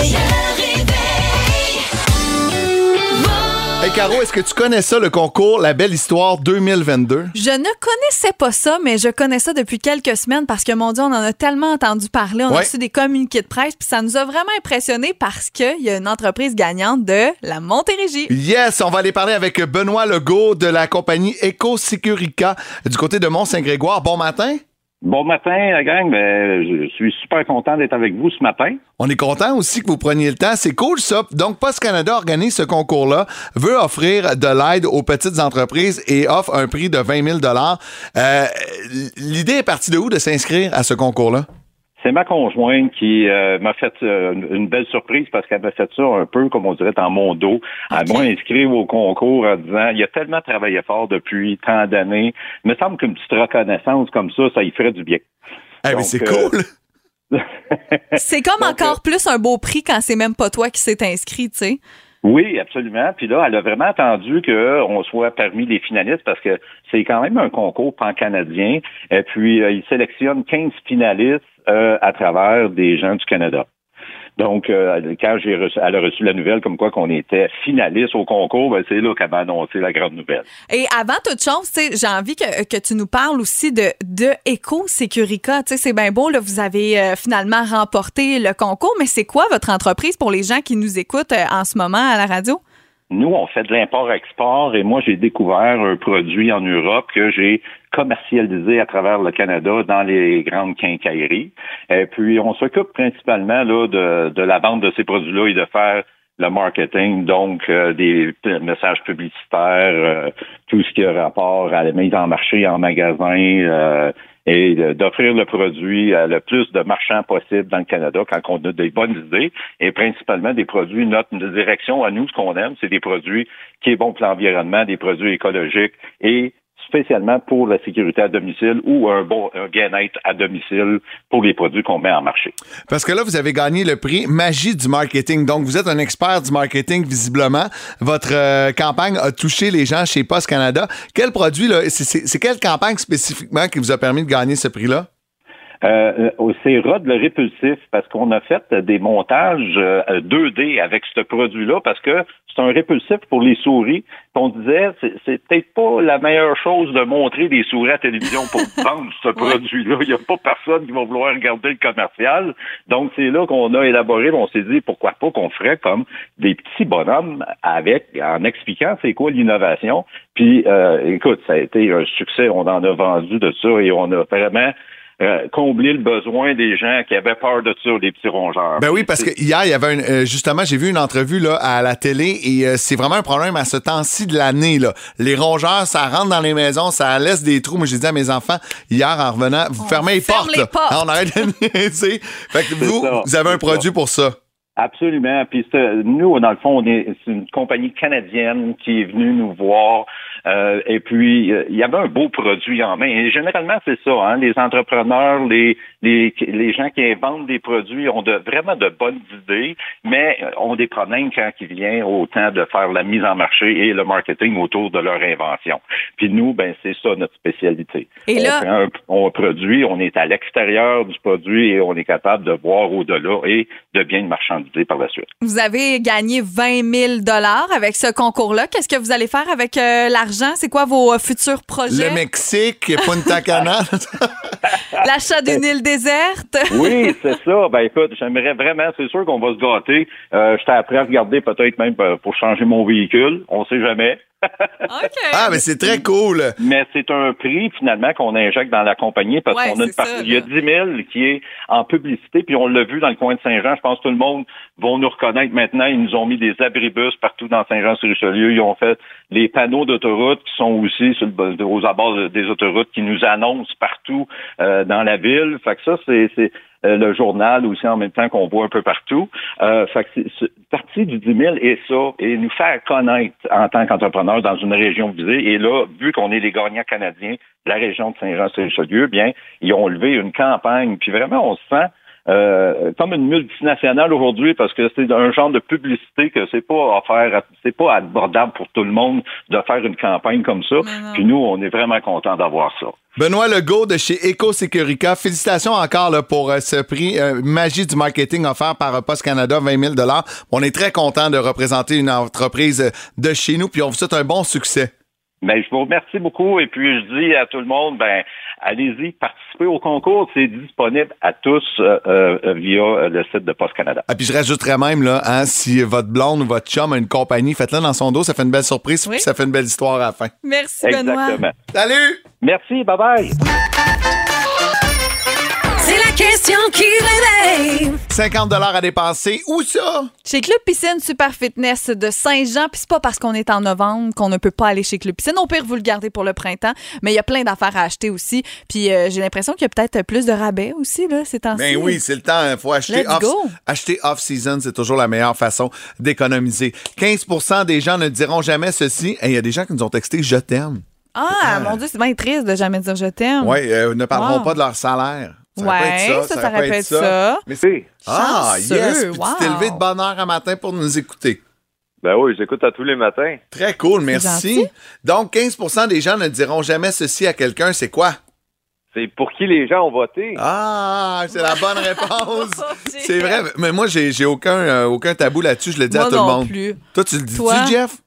Caro, est-ce que tu connais ça, le concours La Belle Histoire 2022? Je ne connaissais pas ça, mais je connais ça depuis quelques semaines parce que, mon Dieu, on en a tellement entendu parler. On a reçu des communiqués de presse, puis ça nous a vraiment impressionnés parce qu'il y a une entreprise gagnante de la Montérégie. Yes, on va aller parler avec Benoît Legault de la compagnie Eco Securica du côté de Mont-Saint-Grégoire. Bon matin. Bon matin, la gang. Ben, je suis super content d'être avec vous ce matin. On est content aussi que vous preniez le temps. C'est cool ça. Donc, Post Canada organise ce concours-là, veut offrir de l'aide aux petites entreprises et offre un prix de 20 000 euh, L'idée est partie de où de s'inscrire à ce concours-là? C'est ma conjointe qui euh, m'a fait euh, une- belle surprise parce qu'elle m'a fait ça un peu, comme on dirait, dans mon dos. Elle m'a inscrit au concours en disant il a tellement travaillé fort depuis tant d'années. Il me semble qu'une petite reconnaissance comme ça, ça y ferait du bien. Eh, mais c'est euh, cool. C'est comme encore plus un beau prix quand c'est même pas toi qui s'est inscrit, tu sais. Oui, absolument. Puis là, elle a vraiment attendu qu'on soit parmi les finalistes parce que c'est quand même un concours pan-canadien. Et puis, euh, il sélectionne 15 finalistes euh, à travers des gens du Canada. Donc, euh, quand j'ai reçu, elle a reçu la nouvelle comme quoi qu'on était finaliste au concours, ben, c'est là qu'elle m'a annoncé la grande nouvelle. Et avant toute chose, j'ai envie que, que tu nous parles aussi de, de Eco Securica. Tu sais, c'est bien beau, là, vous avez euh, finalement remporté le concours, mais c'est quoi votre entreprise pour les gens qui nous écoutent euh, en ce moment à la radio? Nous, on fait de l'import-export et moi, j'ai découvert un produit en Europe que j'ai commercialisé à travers le Canada dans les grandes quincailleries. Et puis, on s'occupe principalement là, de, de la vente de ces produits-là et de faire le marketing, donc euh, des messages publicitaires, euh, tout ce qui a rapport à la mise en marché, en magasin, euh, et d'offrir le produit à le plus de marchands possible dans le Canada quand on a des bonnes idées et principalement des produits, notre direction à nous, ce qu'on aime, c'est des produits qui est bon pour l'environnement, des produits écologiques et spécialement pour la sécurité à domicile ou un bon un bien-être à domicile pour les produits qu'on met en marché. Parce que là, vous avez gagné le prix Magie du marketing. Donc, vous êtes un expert du marketing, visiblement. Votre euh, campagne a touché les gens chez Post Canada. Quel produit, là, c'est- c'est c'est quelle campagne spécifiquement qui vous a permis de gagner ce prix-là? Euh, euh, c'est Rod le répulsif parce qu'on a fait des montages euh, 2D avec ce produit-là parce que c'est un répulsif pour les souris. On disait c'est, c'est peut-être pas la meilleure chose de montrer des souris à la télévision pour vendre ce produit-là. Il n'y a pas personne qui va vouloir regarder le commercial. Donc c'est là qu'on a élaboré. On s'est dit pourquoi pas qu'on ferait comme des petits bonhommes avec en expliquant c'est quoi l'innovation. Puis euh, écoute, ça a été un succès. On en a vendu de ça et on a vraiment euh, combler le besoin des gens qui avaient peur de ça, des petits rongeurs. Ben oui, parce que hier, il y avait une, euh, justement, j'ai vu une entrevue là, à la télé et euh, c'est vraiment un problème à ce temps-ci de l'année. Là. Les rongeurs, ça rentre dans les maisons, ça laisse des trous. Moi, j'ai dit à mes enfants hier en revenant, vous fermez les ferme portes. les là. portes. On arrête de. Fait que vous, ça, vous avez un produit pour ça. Absolument. Puis c'est- nous, dans le fond, on est c'est une compagnie canadienne qui est venue nous voir. Euh, et puis, euh, il y avait un beau produit en main. Et généralement, c'est ça. Hein, les entrepreneurs, les, les, les gens qui inventent des produits ont de, vraiment de bonnes idées, mais ont des problèmes quand il vient au temps de faire la mise en marché et le marketing autour de leur invention. Puis nous, ben c'est ça notre spécialité. Et on là- prend un, on produit, on est à l'extérieur du produit et on est capable de voir au-delà et de bien le marchandiser par la suite. Vous avez gagné 20 000 avec ce concours-là. Qu'est-ce que vous allez faire avec euh, l'argent? C'est quoi vos euh, futurs projets? Le Mexique, Punta Cana. L'achat d'une île déserte? Oui, c'est ça. Ben écoute, j'aimerais vraiment, c'est sûr qu'on va se gâter. Euh, J'étais après à regarder peut-être même euh, pour changer mon véhicule. On sait jamais. ah, mais c'est très cool. Mais c'est un prix finalement qu'on injecte dans la compagnie parce Ouais, qu'on a une ça, partie. Il y a là. 10 000 qui est en publicité, puis on l'a vu dans le coin de Saint-Jean. Je pense que tout le monde va nous reconnaître maintenant. Ils nous ont mis des abribus partout dans Saint-Jean-sur-Richelieu. Ils ont fait les panneaux d'autoroute qui sont aussi sur le, aux abords des autoroutes qui nous annoncent partout euh, dans la ville. Fait que ça, c'est euh, le journal aussi en même temps qu'on voit un peu partout. Euh, fait que c'est, partie du 10 000 et ça, et nous faire connaître en tant qu'entrepreneur dans une région visée. Et là, vu qu'on est les gagnants canadiens la région de Saint-Jean-sur-Richelieu, bien, ils ont levé une campagne. Puis vraiment, on se sent euh, comme une multinationale aujourd'hui parce que c'est un genre de publicité que c'est pas offert, à- c'est pas abordable pour tout le monde de faire une campagne comme ça. Puis nous, on est vraiment contents d'avoir ça. Benoît Legault de chez Eco Securica. Félicitations encore là, pour euh, ce prix euh, Magie du marketing offert par euh, Post Canada, 20 000 On est très content de représenter une entreprise euh, de chez nous, puis on vous souhaite un bon succès. Ben, je vous remercie beaucoup et puis je dis à tout le monde, ben, allez-y, participez au concours. C'est disponible à tous euh, euh, via le site de Post Canada. Ah, puis je rajouterais même, là, hein, si votre blonde ou votre chum a une compagnie, faites-le dans son dos, ça fait une belle surprise, puis ça fait une belle histoire à la fin. Merci, Benoît. Exactement. Salut! Merci, bye bye. C'est la question qui réveille. Réveil. 50 à dépenser. Où ça? Chez Club Piscine Super Fitness de Saint-Jean, puis c'est pas parce qu'on est en novembre qu'on ne peut pas aller chez Club Piscine. Au pire, vous le gardez pour le printemps, mais il y a plein d'affaires à acheter aussi. Puis euh, j'ai l'impression qu'il y a peut-être plus de rabais aussi là ces temps-ci. Ben oui, c'est le temps. Il faut acheter Let's off, go. acheter off-season. C'est toujours la meilleure façon d'économiser. 15% des gens ne diront jamais ceci. Et Il y a des gens qui nous ont texté « Je t'aime Ah, mon Dieu, c'est bien triste de jamais dire je ». t'aime. Oui, euh, ne parleront Wow. pas de leur salaire. Ça Ouais, être ça, ça aurait pu être ça. Mais c'est... Ah, Chanceux, yes! Puis wow. tu t'es levé de bonne heure un matin pour nous écouter. Ben oui, j'écoute à tous les matins. Très cool, merci. Donc, 15% des gens ne diront jamais ceci à quelqu'un. C'est quoi? C'est pour qui les gens ont voté. Ah, c'est la bonne réponse. Dieu. c'est vrai, mais moi, j'ai aucun, euh, aucun tabou là-dessus. Je le dis Moi à tout non le monde. plus. Toi, tu le dis-tu, Toi? Jeff?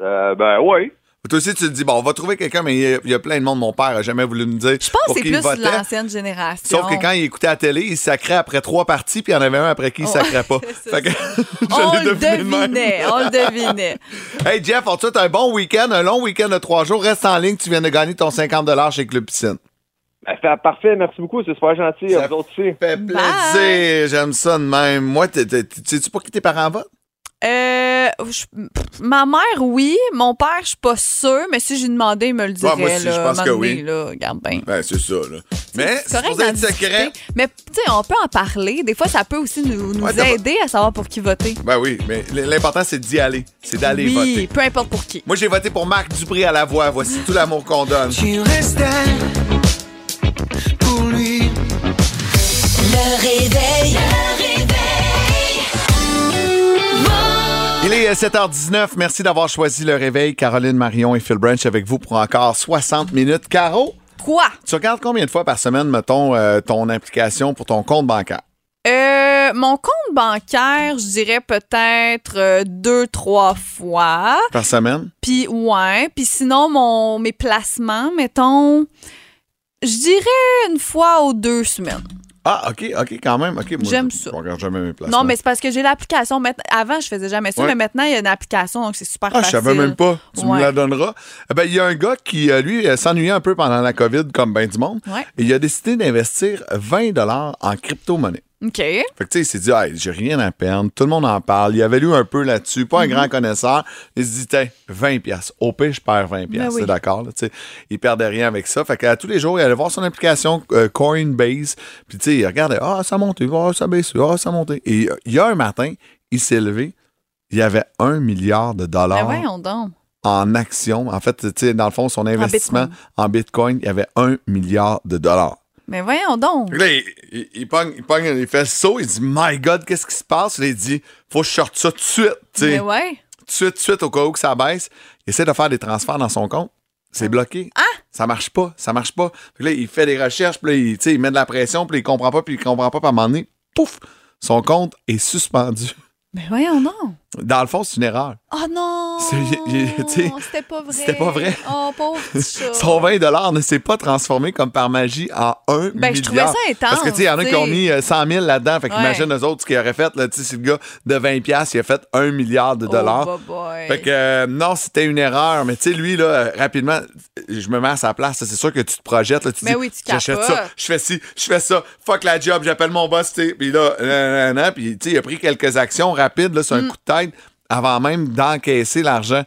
Euh, ben oui. Toi aussi, tu te dis, bon, on va trouver quelqu'un, mais il y, a, il y a plein de monde. Mon père a jamais voulu me dire. Je pense pour que c'est plus votait. l'ancienne génération. Sauf que quand il écoutait la télé, il sacrait après trois parties, puis il y en avait un après qui il Oh. sacrait pas. Fait que je on l'ai le devinait, on le devinait. Hey Jeff, on te souhaite un bon week-end, un long week-end de trois jours. Reste en ligne, tu viens de gagner ton 50 chez Club Piscine. Ben, fait- parfait, merci beaucoup, c'est super gentil. Ça à vous autres aussi. fait plaisir, j'aime ça de même. Moi, tu sais-tu pour qui tes parents votent? Euh, je- pff, ma mère, oui. Mon père, je suis pas sûre, mais si j'ai demandé, il me le dirait. Ouais, moi aussi, là, je pense que oui. Là, regarde bien. Ben, c'est ça, là. Mais C'est correct être secret. Mais tu sais, on peut en parler. Des fois, ça peut aussi nous, nous Ouais, aider à savoir pour qui voter. Ben oui, mais l'important, c'est d'y aller. C'est d'aller oui, voter. peu importe pour qui. Moi, j'ai voté pour Marc Dupré à la voix. Voici tout l'amour qu'on donne. Tu restais pour lui. Le réveil. Le réveil. Est 7h19. Merci d'avoir choisi le réveil. Caroline Marion et Phil Branch avec vous pour encore 60 minutes. Caro, Quoi? tu regardes combien de fois par semaine, mettons, euh, ton implication pour ton compte bancaire? Euh, mon compte bancaire, je dirais peut-être euh, deux, trois fois. Par semaine? Puis, ouais. Puis sinon, mon, mes placements, mettons, je dirais une fois ou deux semaines. Ah, OK, OK, quand même. OK, moi, J'aime je- ça. Je regarde jamais mes placements. Non, mais c'est parce que j'ai l'application. Avant, je faisais jamais ça, Ouais. mais maintenant, il y a une application, donc c'est super Ah, je facile. savais même pas. Tu me la donneras. Eh ben, il y a un gars qui, euh, lui, euh, s'ennuyait un peu pendant la COVID, comme ben du monde. Ouais. Et il a décidé d'investir 20 en crypto-monnaie. OK. Fait que, tu sais, il s'est dit, Hey, j'ai rien à perdre. Tout le monde en parle. Il avait lu un peu là-dessus. Pas un Mhm. grand connaisseur. Il se dit, tiens, 20 pièces. Au pire, je perds 20 pièces. Ben oui. C'est d'accord, là, tu sais. Il perdait rien avec ça. Fait qu'à tous les jours, il allait voir son application euh, Coinbase. Puis, tu sais, il regardait, ah, ça monté, ah, ça a baissé, ah, ça monté. Et euh, il y a un matin, il s'est levé. Il y avait un milliard de Mais dollars voyons donc. en actions. En fait, tu sais, dans le fond, son investissement en Bitcoin, il y avait un milliard de dollars. Mais voyons donc. Là, il, il, il pogne, il pogne, il fait le saut, il dit My God, qu'est-ce qui se passe? Là, il dit Faut que je sorte ça tout de suite. tu sais. Mais ouais. Tout de suite, tout de suite, au cas où que ça baisse. Il essaie de faire des transferts dans son compte. C'est bloqué. Ah! Ça marche pas. Ça marche pas. Que là, il fait des recherches, puis là, il, met de la pression, puis il comprend pas, puis il comprend pas, puis à un moment donné, pouf, son compte est suspendu. Mais voyons donc. Dans le fond, c'est une erreur. Oh non! C'était pas vrai. c'était pas vrai. Oh, pauvre chat. Son 20 ne s'est pas transformé comme par magie en 1 Ben, je trouvais ça intense, Parce que, tu sais, il y en a qui ont mis euh, 100 000 là-dedans. Fait Ouais. qu'imagine eux autres ce qu'ils auraient fait. Tu sais, si le gars de 20 piastres, il a fait 1 milliard de dollars. Oh, boy. Fait que euh, non, c'était une erreur. Mais tu sais, lui, là, euh, rapidement, je me mets à sa place. C'est sûr que tu te projettes. Là, tu Mais dis, oui, tu j'achète ça, je fais ci, je fais ça. Fuck la job, j'appelle mon boss, tu sais. Puis là, nan, nan, nan. puis tu sais, il a pris quelques actions rapides là, sur Mm. un coup de tête avant même d'encaisser l'argent.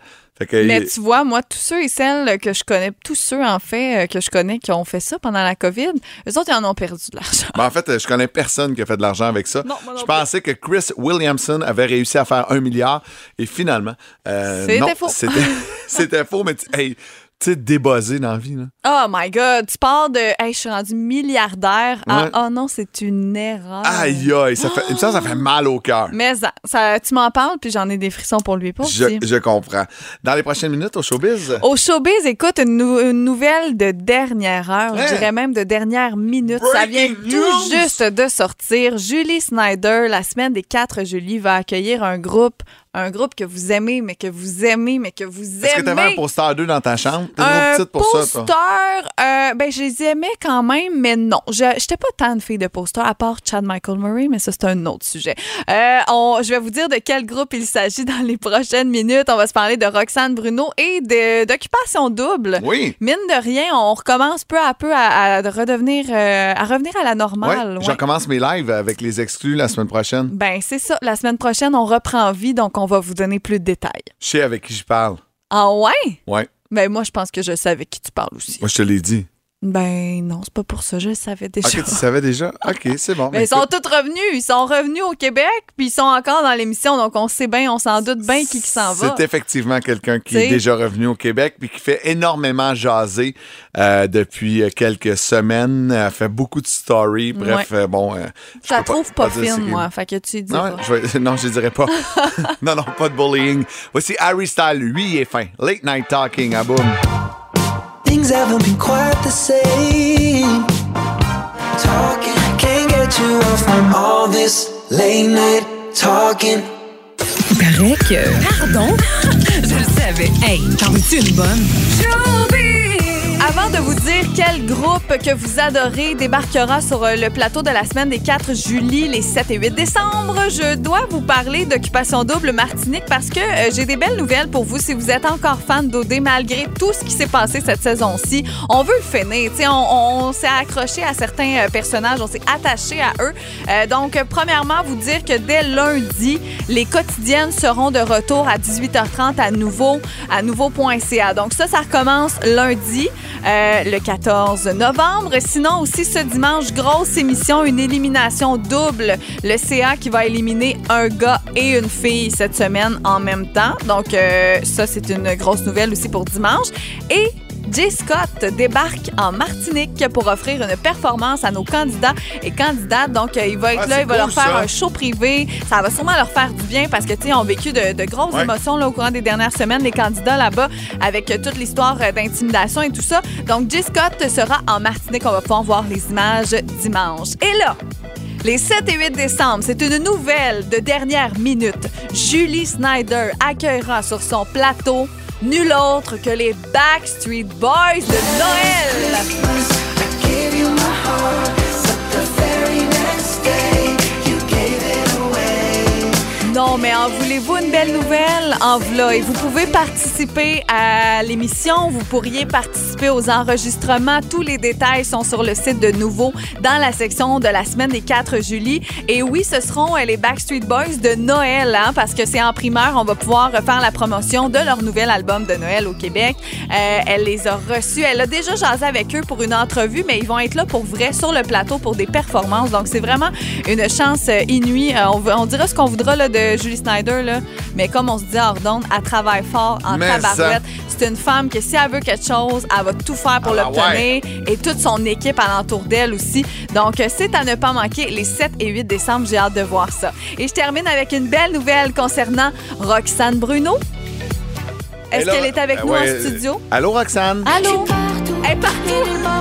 Que, Mais tu vois, moi, tous ceux et celles que je connais, tous ceux, en fait, euh, que je connais qui ont fait ça pendant la COVID, eux autres, ils en ont perdu de l'argent. Ben, en fait, je connais personne qui a fait de l'argent avec ça. Non, moi non je plus. pensais que Chris Williamson avait réussi à faire un milliard et finalement, euh, C'était faux. C'était, faux, mais tu hey, tu sais, débossé dans la vie. Là. Oh my God! Tu pars de hey, je suis rendu milliardaire à Ouais. oh non, c'est une erreur. Aïe, aïe, ça fait, ça, ça fait mal au cœur. Mais ça, ça- tu m'en parles, puis j'en ai des frissons pour lui pas Je, comprends. Dans les prochaines minutes, au showbiz, Au showbiz, écoute, une, nou- une nouvelle de dernière heure, Hein? je dirais même de dernière minute. ça vient tout juste de sortir. Julie Snyder, la semaine des 4 juillet, va accueillir un groupe un groupe que vous aimez, mais que vous aimez, mais que vous aimez. Est-ce que t'avais un poster 2 dans ta chambre? T'es Un petite pour ça, toi? poster, euh, ben, je les aimais quand même, mais non. Je n'étais pas tant de fille de poster, à part Chad Michael Murray, mais ça, c'est un autre sujet. Euh, on- je vais vous dire de quel groupe il s'agit dans les prochaines minutes. On va se parler de Roxane Bruno et d'Occupation Double. Oui. Mine de rien, on recommence peu à peu à, à redevenir, euh, à revenir à la normale. Je ouais. recommence mes lives avec les exclus la semaine prochaine. Ben, c'est ça. La semaine prochaine, on reprend vie, donc on va vous donner plus de détails. Je sais avec qui je parle. Ah ouais? Ouais. Ben, moi, je pense que je sais avec qui tu parles aussi. Moi, je te l'ai dit. Ben, non, c'est pas pour ça. Je le savais déjà. Ok, tu savais déjà? Ok, c'est bon. Mais Ben, ils sont écoute, tous revenus. Ils sont revenus au Québec, puis ils sont encore dans l'émission. Donc, on sait bien, on s'en doute bien qui, qui s'en va. C'est effectivement quelqu'un qui T'sais. est déjà revenu au Québec puis qui fait énormément jaser euh, depuis quelques semaines. Elle fait beaucoup de stories. Bref, Ouais. euh, bon. euh, Je la trouve pas, dire fine, moi. Fait que tu dis. Non, je vais- non, je dirais pas. non, non, pas de bullying. Voici Harry Styles, lui, il est fin. Late Night Talking, à boum. Things haven't been quite the same. Talking, can't get you off from all this late night talking. Il paraît que. Pardon? Je le savais. Hey, t'en veux-tu une bonne? Avant de vous dire quel groupe que vous adorez débarquera sur euh, le plateau de la semaine des 4 juillet, les 7 et 8 décembre, je dois vous parler d'Occupation Double Martinique parce que euh, j'ai des belles nouvelles pour vous si vous êtes encore fan d'OD malgré tout ce qui s'est passé cette saison-ci. On veut le finir. On, s'est accroché à certains euh, personnages, on s'est attaché à eux. Donc, premièrement, vous dire que dès lundi, les quotidiennes seront de retour à 18h30 à nouveau, à nouveau.ca. Donc, ça, ça recommence lundi. Euh, le 14 novembre. Sinon, aussi ce dimanche, grosse émission, une élimination double. Le CA qui va éliminer un gars et une fille cette semaine en même temps. Donc, euh, ça, c'est une grosse nouvelle aussi pour dimanche. Et Jay Scott débarque en Martinique pour offrir une performance à nos candidats et candidates. Donc, euh, il va être Ah, là, il va cool, leur faire ça. un show privé. Ça va sûrement leur faire du bien parce que, tu sais, ils ont vécu de, de grosses Ouais. émotions là, au courant des dernières semaines, les candidats là-bas, avec euh, toute l'histoire euh, d'intimidation et tout ça. Donc, Jay Scott sera en Martinique. On va pouvoir voir les images dimanche. Et là, les 7 et 8 décembre, c'est une nouvelle de dernière minute. Julie Snyder accueillera sur son plateau nul autre que les Backstreet Boys de Noël. Non, mais en voulez-vous une belle nouvelle? En voilà. Et vous pouvez participer à l'émission. Vous pourriez participer aux enregistrements. Tous les détails sont sur le site de Nouveau dans la section de la semaine des 4 juillet. Et oui, ce seront euh, les Backstreet Boys de Noël, hein, parce que c'est en primeur. On va pouvoir faire la promotion de leur nouvel album de Noël au Québec. Euh, elle les a reçus. Elle a déjà jasé avec eux pour une entrevue, mais ils vont être là pour vrai sur le plateau pour des performances. Donc, c'est vraiment une chance euh, inouïe. On dira ce qu'on voudra là, de Julie Snyder, là, mais comme on se dit hors d'onde, elle travaille fort en Mais tabarouette. C'est une femme que si elle veut quelque chose, elle va tout faire pour Ah, l'obtenir et toute son équipe alentour d'elle aussi. Donc, euh, c'est à ne pas manquer les 7 et 8 décembre. J'ai hâte de voir ça. Et je termine avec une belle nouvelle concernant Roxane Bruno. Est-ce qu'elle est avec euh, nous ouais, en studio? Allô, Roxane? Allô? Elle est partout!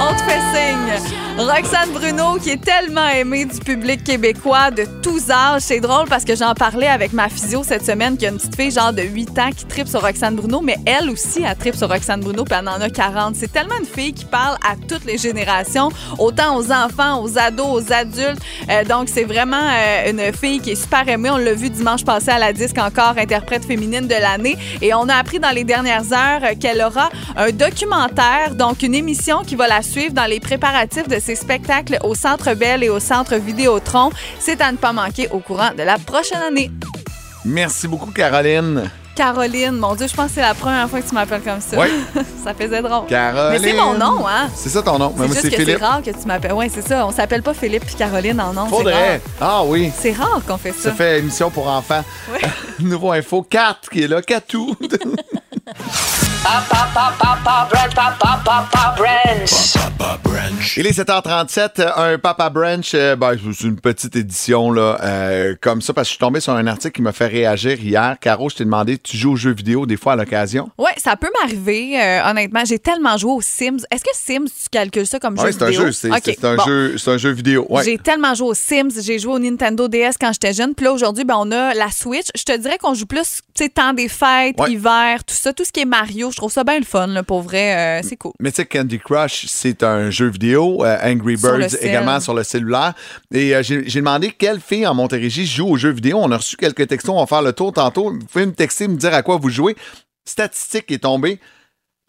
On te fait signe. Roxane Bruno, qui est tellement aimée du public québécois de tous âges. C'est drôle parce que j'en parlais avec ma physio cette semaine, qui a une petite fille genre de 8 ans qui tripe sur Roxane Bruno, mais elle aussi, elle tripe sur Roxane Bruno, puis elle en a 40. C'est tellement une fille qui parle à toutes les générations, autant aux enfants, aux ados, aux adultes. Euh, donc, c'est vraiment euh, une fille qui est super aimée. On l'a vu dimanche passé à la disque encore, interprète féminine de l'année. Et on a appris dans les dernières heures euh, qu'elle aura un documentaire, donc une émission qui va la suivre dans les préparatifs de ses spectacles au Centre Bell et au Centre Vidéotron. C'est à ne pas manquer au courant de la prochaine année. Merci beaucoup, Caroline. Caroline, mon Dieu, je pense que c'est la première fois que tu m'appelles comme ça. Oui. ça faisait drôle. Caroline. Mais c'est mon nom, hein? C'est ça ton nom. C'est moi, juste que c'est rare que tu m'appelles. Oui, c'est ça. On s'appelle pas Philippe puis Caroline en nom. Faudrait. Ah oui. C'est rare qu'on fait ça. Ça fait émission pour enfants. Nouveau info 4 qui est là, Catou. Il est 7h37, un Papa Brunch, euh, ben, c'est une petite édition là, euh, comme ça, parce que je suis tombé sur un article qui m'a fait réagir hier. Caro, je t'ai demandé, tu joues aux jeux vidéo des fois à l'occasion? Ouais, ça peut m'arriver, euh, honnêtement. J'ai tellement joué aux Sims. Est-ce que Sims, tu calcules ça comme Oui, jeu c'est un vidéo? jeu, c'est un, jeu, c'est un jeu vidéo. J'ai tellement joué aux Sims, j'ai joué au Nintendo DS quand j'étais jeune. Puis là, aujourd'hui, ben, on a la Switch. Je te dirais qu'on joue plus, tu sais, temps des fêtes, hiver, tout ça, tout ce qui est Mario. Je trouve ça bien le fun, là, pour vrai. euh, c'est cool. Mais tu sais, Candy Crush, c'est un jeu vidéo. euh, Angry Birds également sur le cellulaire. Et euh, j'ai demandé quelle fille en Montérégie joue aux jeux vidéo. On a reçu quelques textos. On va faire le tour tantôt. Vous pouvez me texter, me dire à quoi vous jouez. Statistique est tombée.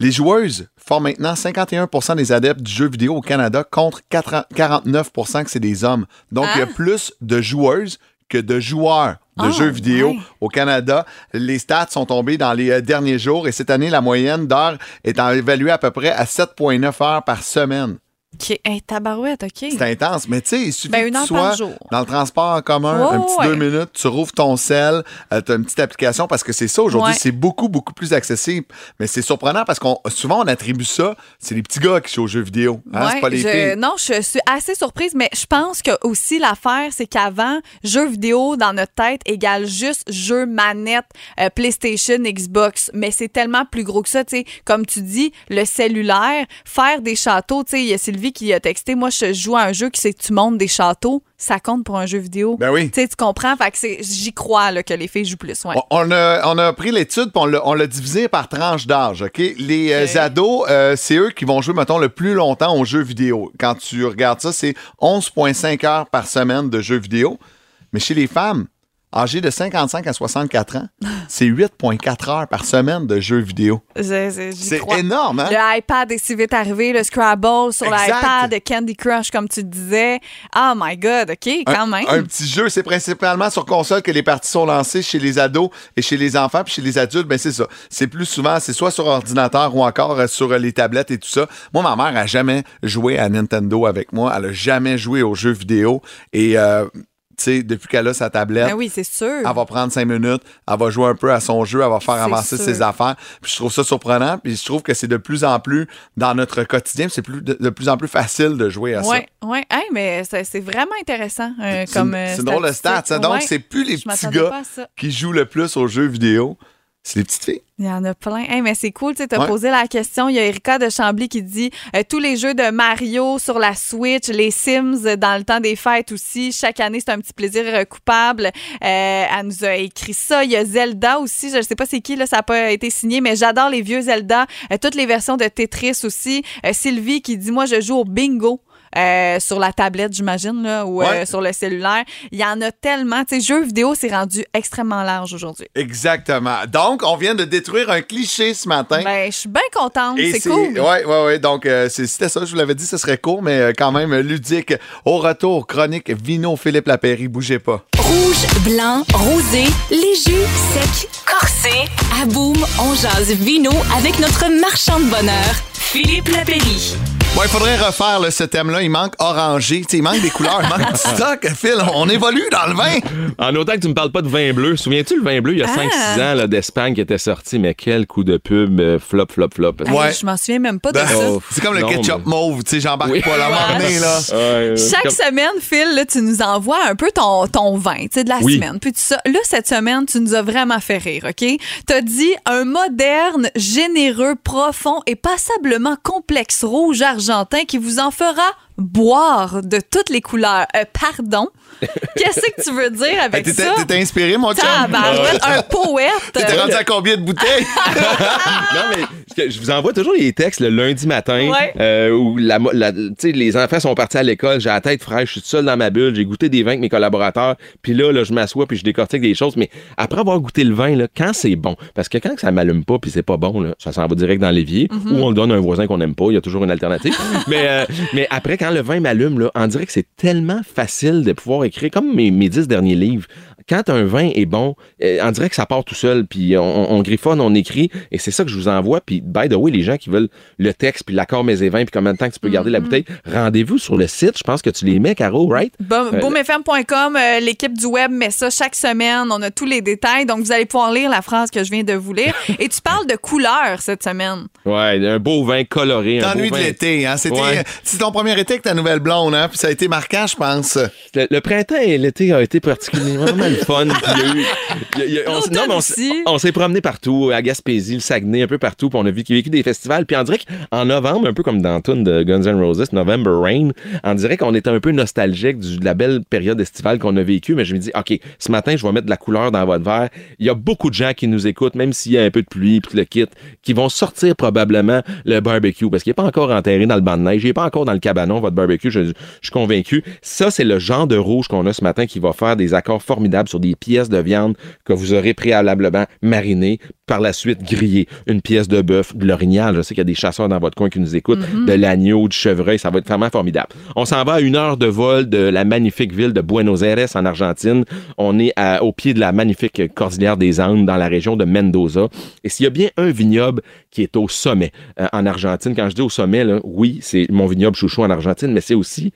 Les joueuses font maintenant 51% des adeptes du jeu vidéo au Canada contre 4 49% que c'est des hommes. Donc, il y a Ah. plus de joueuses que de joueurs de Ah, jeux vidéo au Canada. Les stats sont tombés dans les euh, derniers jours et cette année, la moyenne d'heures est évaluée à peu près à 7,9 heures par semaine. Hey, tabarouette, OK. C'est intense, mais tu sais, il suffit Ben, que tu sois dans le transport en commun, un petit ouais. deux minutes, tu rouvres ton sel, tu as une petite application parce que c'est ça aujourd'hui, Ouais. c'est beaucoup, beaucoup plus accessible. Mais c'est surprenant parce qu'on souvent on attribue ça, c'est les petits gars qui jouent aux jeux vidéo. Hein, c'est Ouais, pas les je- filles. Non, je suis assez surprise, mais je pense que aussi l'affaire, c'est qu'avant, jeux vidéo dans notre tête égale juste jeux manette, euh, PlayStation, Xbox. Mais c'est tellement plus gros que ça, tu sais. Comme tu dis, le cellulaire, faire des châteaux, tu sais, il y a Sylvie qui a texté, moi, je joue à un jeu qui c'est que tu montes des châteaux, ça compte pour un jeu vidéo. Ben oui. Tu sais, tu comprends? Fait que j'y crois là, que les filles jouent plus, ouais. On- a, on a pris l'étude puis on l'a- divisé par tranche d'âge. OK? Les euh, ados, euh, c'est eux qui vont jouer, mettons, le plus longtemps aux jeux vidéo. Quand tu regardes ça, c'est 11,5 heures par semaine de jeux vidéo. Mais chez les femmes, âgées de 55 à 64 ans, c'est 8,4 heures par semaine de jeux vidéo. C'est énorme, hein? Le iPad est si vite arrivé, le Scrabble sur l'iPad, Candy Crush, comme tu disais. Oh my God, OK, quand un, même. un petit jeu, c'est principalement sur console que les parties sont lancées chez les ados et chez les enfants, puis chez les adultes, ben c'est ça. C'est plus souvent, c'est soit sur ordinateur ou encore euh, sur euh, les tablettes et tout ça. Moi, ma mère a jamais joué à Nintendo avec moi. Elle a jamais joué aux jeux vidéo et euh, sais, depuis qu'elle a sa tablette. Ben oui, c'est sûr. Elle va prendre cinq minutes, elle va jouer un peu à son jeu, elle va faire avancer sûr. ses affaires. Puis je trouve ça surprenant, puis je trouve que c'est de plus en plus dans notre quotidien, c'est plus de, de plus en plus facile de jouer à ça. Oui, oui. Hey, mais c'est vraiment intéressant euh, C'est comme. euh, c'est drôle statistique. hein. Donc, Ouais. c'est plus les petits gars qui jouent le plus aux jeux vidéo, c'est les petites filles. Il y en a plein. Hey, mais c'est cool, tu sais, t'as Ouais. posé la question. Il y a Erika de Chambly qui dit euh, tous les jeux de Mario sur la Switch, les Sims euh, dans le temps des fêtes aussi. Chaque année, c'est un petit plaisir euh, coupable. Euh, elle nous a écrit ça. Il y a Zelda aussi. Je ne sais pas c'est qui, là, ça n'a pas été signé, mais j'adore les vieux Zelda. Euh, toutes les versions de Tetris aussi. Sylvie qui dit moi, je joue au bingo. Euh, sur la tablette, j'imagine, là, ou euh, sur le cellulaire. Il y en a tellement. Tu sais, jeux vidéo, c'est rendu extrêmement large aujourd'hui. Exactement. Donc, on vient de détruire un cliché ce matin. Ben, je suis bien contente. C'est cool. Ouais, ouais, ouais. Donc, euh, c'était ça. Je vous l'avais dit, ce serait court, mais euh, quand même ludique. Au retour, chronique Vino Philippe Lapéry. Bougez pas. Rouge, blanc, rosé, les jus secs, corsés. À boum, on jase vino avec notre marchand de bonheur, Philippe Lapéry. Bon, il faudrait refaire là, ce thème-là. Il manque orangé. Il manque des couleurs. Il manque du stock. Phil, on évolue dans le vin. En autant que tu me parles pas de vin bleu. Souviens-tu le vin bleu, il y a Ah. 5-6 ans là, d'Espagne qui était sorti, mais quel coup de pub, euh, flop, flop, flop. Hey, Je m'en souviens même pas de Ben, ça. c'est comme le Non, ketchup mais- mauve. Tu sais, j'embarque Oui. pas la là. Ouais, euh, Chaque comme- semaine, Phil, là, tu nous envoies un peu ton, ton vin tu sais, de la Oui. semaine. Puis tout ça. Là, cette semaine, tu nous as vraiment fait rire, OK? T'as dit un moderne, généreux, profond et passablement complexe rouge qui vous en fera boire de toutes les couleurs. Euh, pardon? Qu'est-ce que tu veux dire avec ça? t'étais inspiré, mon chum? Un poète. T'étais rendu à combien de bouteilles? non, mais je vous envoie toujours les textes le lundi matin Ouais. euh, où la, la- les enfants sont partis à l'école, j'ai la tête fraîche, je suis seul dans ma bulle, j'ai goûté des vins avec mes collaborateurs, puis là, là je m'assois puis je décortique des choses. Mais après avoir goûté le vin, là, quand c'est bon, parce que quand ça m'allume pas puis c'est pas bon, là, ça s'en va direct dans l'évier Mhm. ou on le donne à un voisin qu'on n'aime pas, il y a toujours une alternative. mais, euh, mais après, quand le vin m'allume, on dirait que c'est tellement facile de pouvoir écrire comme mes, mes dix derniers livres. Quand un vin est bon, euh, on dirait que ça part tout seul, puis on, on griffonne, on écrit, et c'est ça que je vous envoie. Puis, by the way, les gens qui veulent le texte, puis l'accord mes et vins, puis combien de temps que tu peux garder la bouteille, rendez-vous sur le site. Je pense que tu les mets, Caro, right? Bon- Euh, Boomfm.com, euh, l'équipe du web met ça chaque semaine. On a tous les détails. Donc, vous allez pouvoir lire la phrase que je viens de vous lire. Et tu parles de couleur cette semaine. Ouais, un beau vin coloré. T'ennuies de l'été, hein? C'était Ouais. ton premier été avec ta nouvelle blonde, hein? Puis ça a été marquant, je pense. Le, le printemps et l'été a été particulièrement le fun. Puis il y a eu- il y a- il y a- on s- non, mais on s- on s'est promené partout, à Gaspésie, le Saguenay, un peu partout. Puis on a vécu, vécu des festivals. Puis on dirait qu'en novembre, un peu comme dans tune de Guns N' Roses, November Rain, on dirait qu'on était un peu nostalgique du- de la belle période estivale qu'on a vécue. Mais je me dis, OK, ce matin, je vais mettre de la couleur dans votre verre. Il y a beaucoup de gens qui nous écoutent, même s'il y a un peu de pluie, puis le kit, qui vont sortir probablement le barbecue parce qu'il n'est pas encore enterré dans le banc de neige. Il n'est pas encore dans le cabanon, votre barbecue. Je, je suis convaincu. Ça, c'est le genre de rouge qu'on a ce matin qui va faire des accords formidables sur des pièces de viande que vous aurez préalablement marinées, par la suite grillées. Une pièce de bœuf, de l'orignal. Je sais qu'il y a des chasseurs dans votre coin qui nous écoutent. Mhm. De l'agneau, du chevreuil. Ça va être vraiment formidable. On s'en va à une heure de vol de la magnifique ville de Buenos Aires en Argentine. On est à- au pied de la magnifique cordillère des Andes dans la région de Mendoza. Et s'il y a bien un vignoble qui est au sommet euh, en Argentine, quand je dis au sommet, là, oui, c'est mon vignoble chouchou en Argentine, mais c'est aussi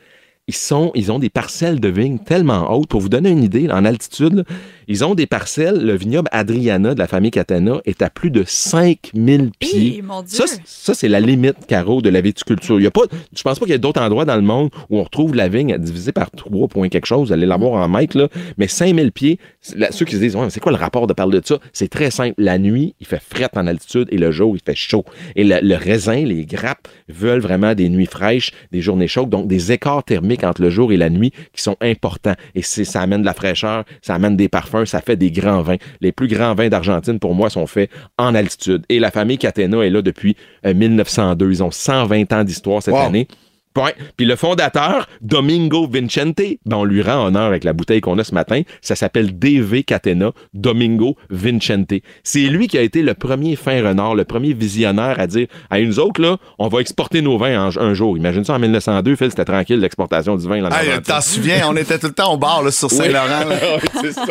ils, sont, ils ont des parcelles de vignes tellement hautes. Pour vous donner une idée, en altitude, ils ont des parcelles. Le vignoble Adriana de la famille Catena est à plus de 5000 pieds. Hi, mon Dieu. Ça, c'est- ça, c'est la limite, Caro, de la viticulture. Il y a pas, je pense pas qu'il y ait d'autres endroits dans le monde où on retrouve la vigne divisée par 3 points quelque chose. Vous allez l'avoir en mètres, là. Mais 5000 pieds, là, ceux qui se disent, Ouais, mais c'est quoi le rapport de parler de ça? C'est très simple. La nuit, il fait fret en altitude et le jour, il fait chaud. Et le, le raisin, les grappes veulent vraiment des nuits fraîches, des journées chaudes, donc des écarts thermiques entre le jour et la nuit qui sont importants. Et ça amène de la fraîcheur, ça amène des parfums, ça fait des grands vins. Les plus grands vins d'Argentine, pour moi, sont faits en altitude. Et la famille Catena est là depuis euh, 1902. Ils ont 120 ans d'histoire cette Wow. année. Ouais. Puis le fondateur, Domingo Vincente, ben on lui rend honneur avec la bouteille qu'on a ce matin. Ça s'appelle DV Catena, Domingo Vincente. C'est lui qui a été le premier fin renard, le premier visionnaire à dire à une autre, là, on va exporter nos vins en- un jour. Imagine ça en 1902, Phil, c'était tranquille l'exportation du vin. Hey. T'en souviens, on était tout le temps au bar là, sur Saint-Laurent. Oui, ça.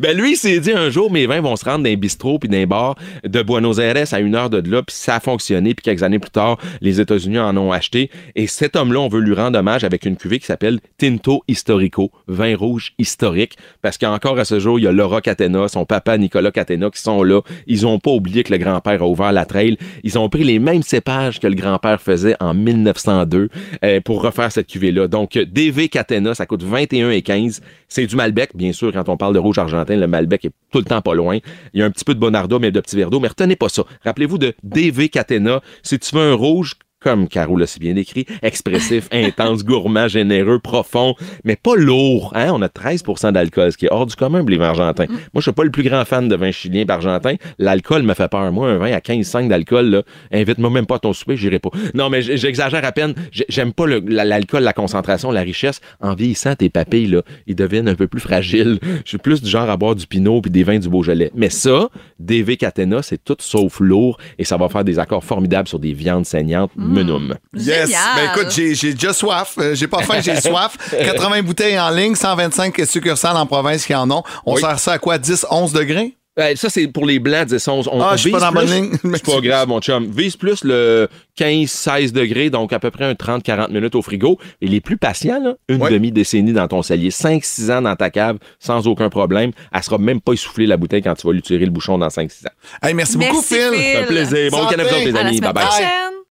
Ben lui, il s'est dit un jour, mes vins vont se rendre dans les bistrots puis dans les bars de Buenos Aires à une heure de là, puis ça a fonctionné. Puis quelques années plus tard, les États-Unis en ont acheté. Et homme-là, on veut lui rendre hommage avec une cuvée qui s'appelle Tinto Historico, vin rouge historique, parce qu'encore à ce jour, il y a Laura Catena, son papa Nicolas Catena qui sont là. Ils ont pas oublié que le grand-père a ouvert la trail. Ils ont pris les mêmes cépages que le grand-père faisait en 1902 euh, pour refaire cette cuvée-là. Donc, DV Catena, ça coûte 21,15. C'est du Malbec, bien sûr, quand on parle de rouge argentin, le Malbec est tout le temps pas loin. Il y a un petit peu de Bonarda, mais de petits verres d'eau. Mais retenez pas ça. Rappelez-vous de DV Catena. Si tu veux un rouge comme Caro l'a si bien décrit, expressif, intense, gourmand, généreux, profond, mais pas lourd. Hein? On a 13 d'alcool, ce qui est hors du commun pour les vins argentins. Moi, je suis pas le plus grand fan de vin chilien argentin. L'alcool me fait peur. Moi, un vin à 15,5 d'alcool, invite-moi même pas à ton souper, j'irai pas. Non, mais j'exagère à peine. J'ai- J'aime pas l'alcool, la concentration, la richesse. En vieillissant, tes papilles, là, ils deviennent un peu plus fragiles. Je suis plus du genre à boire du pinot puis des vins du Beaujolais. Mais ça, DV Catena, c'est tout sauf lourd et ça va faire des accords formidables sur des viandes saignantes. Menum. Yes. Ben écoute, j'ai j'ai déjà soif. Euh, j'ai pas faim, j'ai soif. 80 bouteilles en ligne, 125 succursales en province qui en ont. On Oui. sert ça à quoi? 10, 11 degrés? Euh, ça, c'est pour les blancs, 10, 11. On, Ah, on je suis pas vise dans la bonne plus- ligne. C'est pas grave, mon chum. Vise plus le 15, 16 degrés, donc à peu près un 30, 40 minutes au frigo. Et les plus patients, là, une demi-décennie dans ton cellier, 5, 6 ans dans ta cave, sans aucun problème. Elle sera même pas essoufflée, la bouteille, quand tu vas lui tirer le bouchon dans 5, 6 ans. Hey, merci, beaucoup, Phil. Phil. Un plaisir. Bon Santé. week-end à vous autres, les À la amis. semaine Bye bye. prochaine.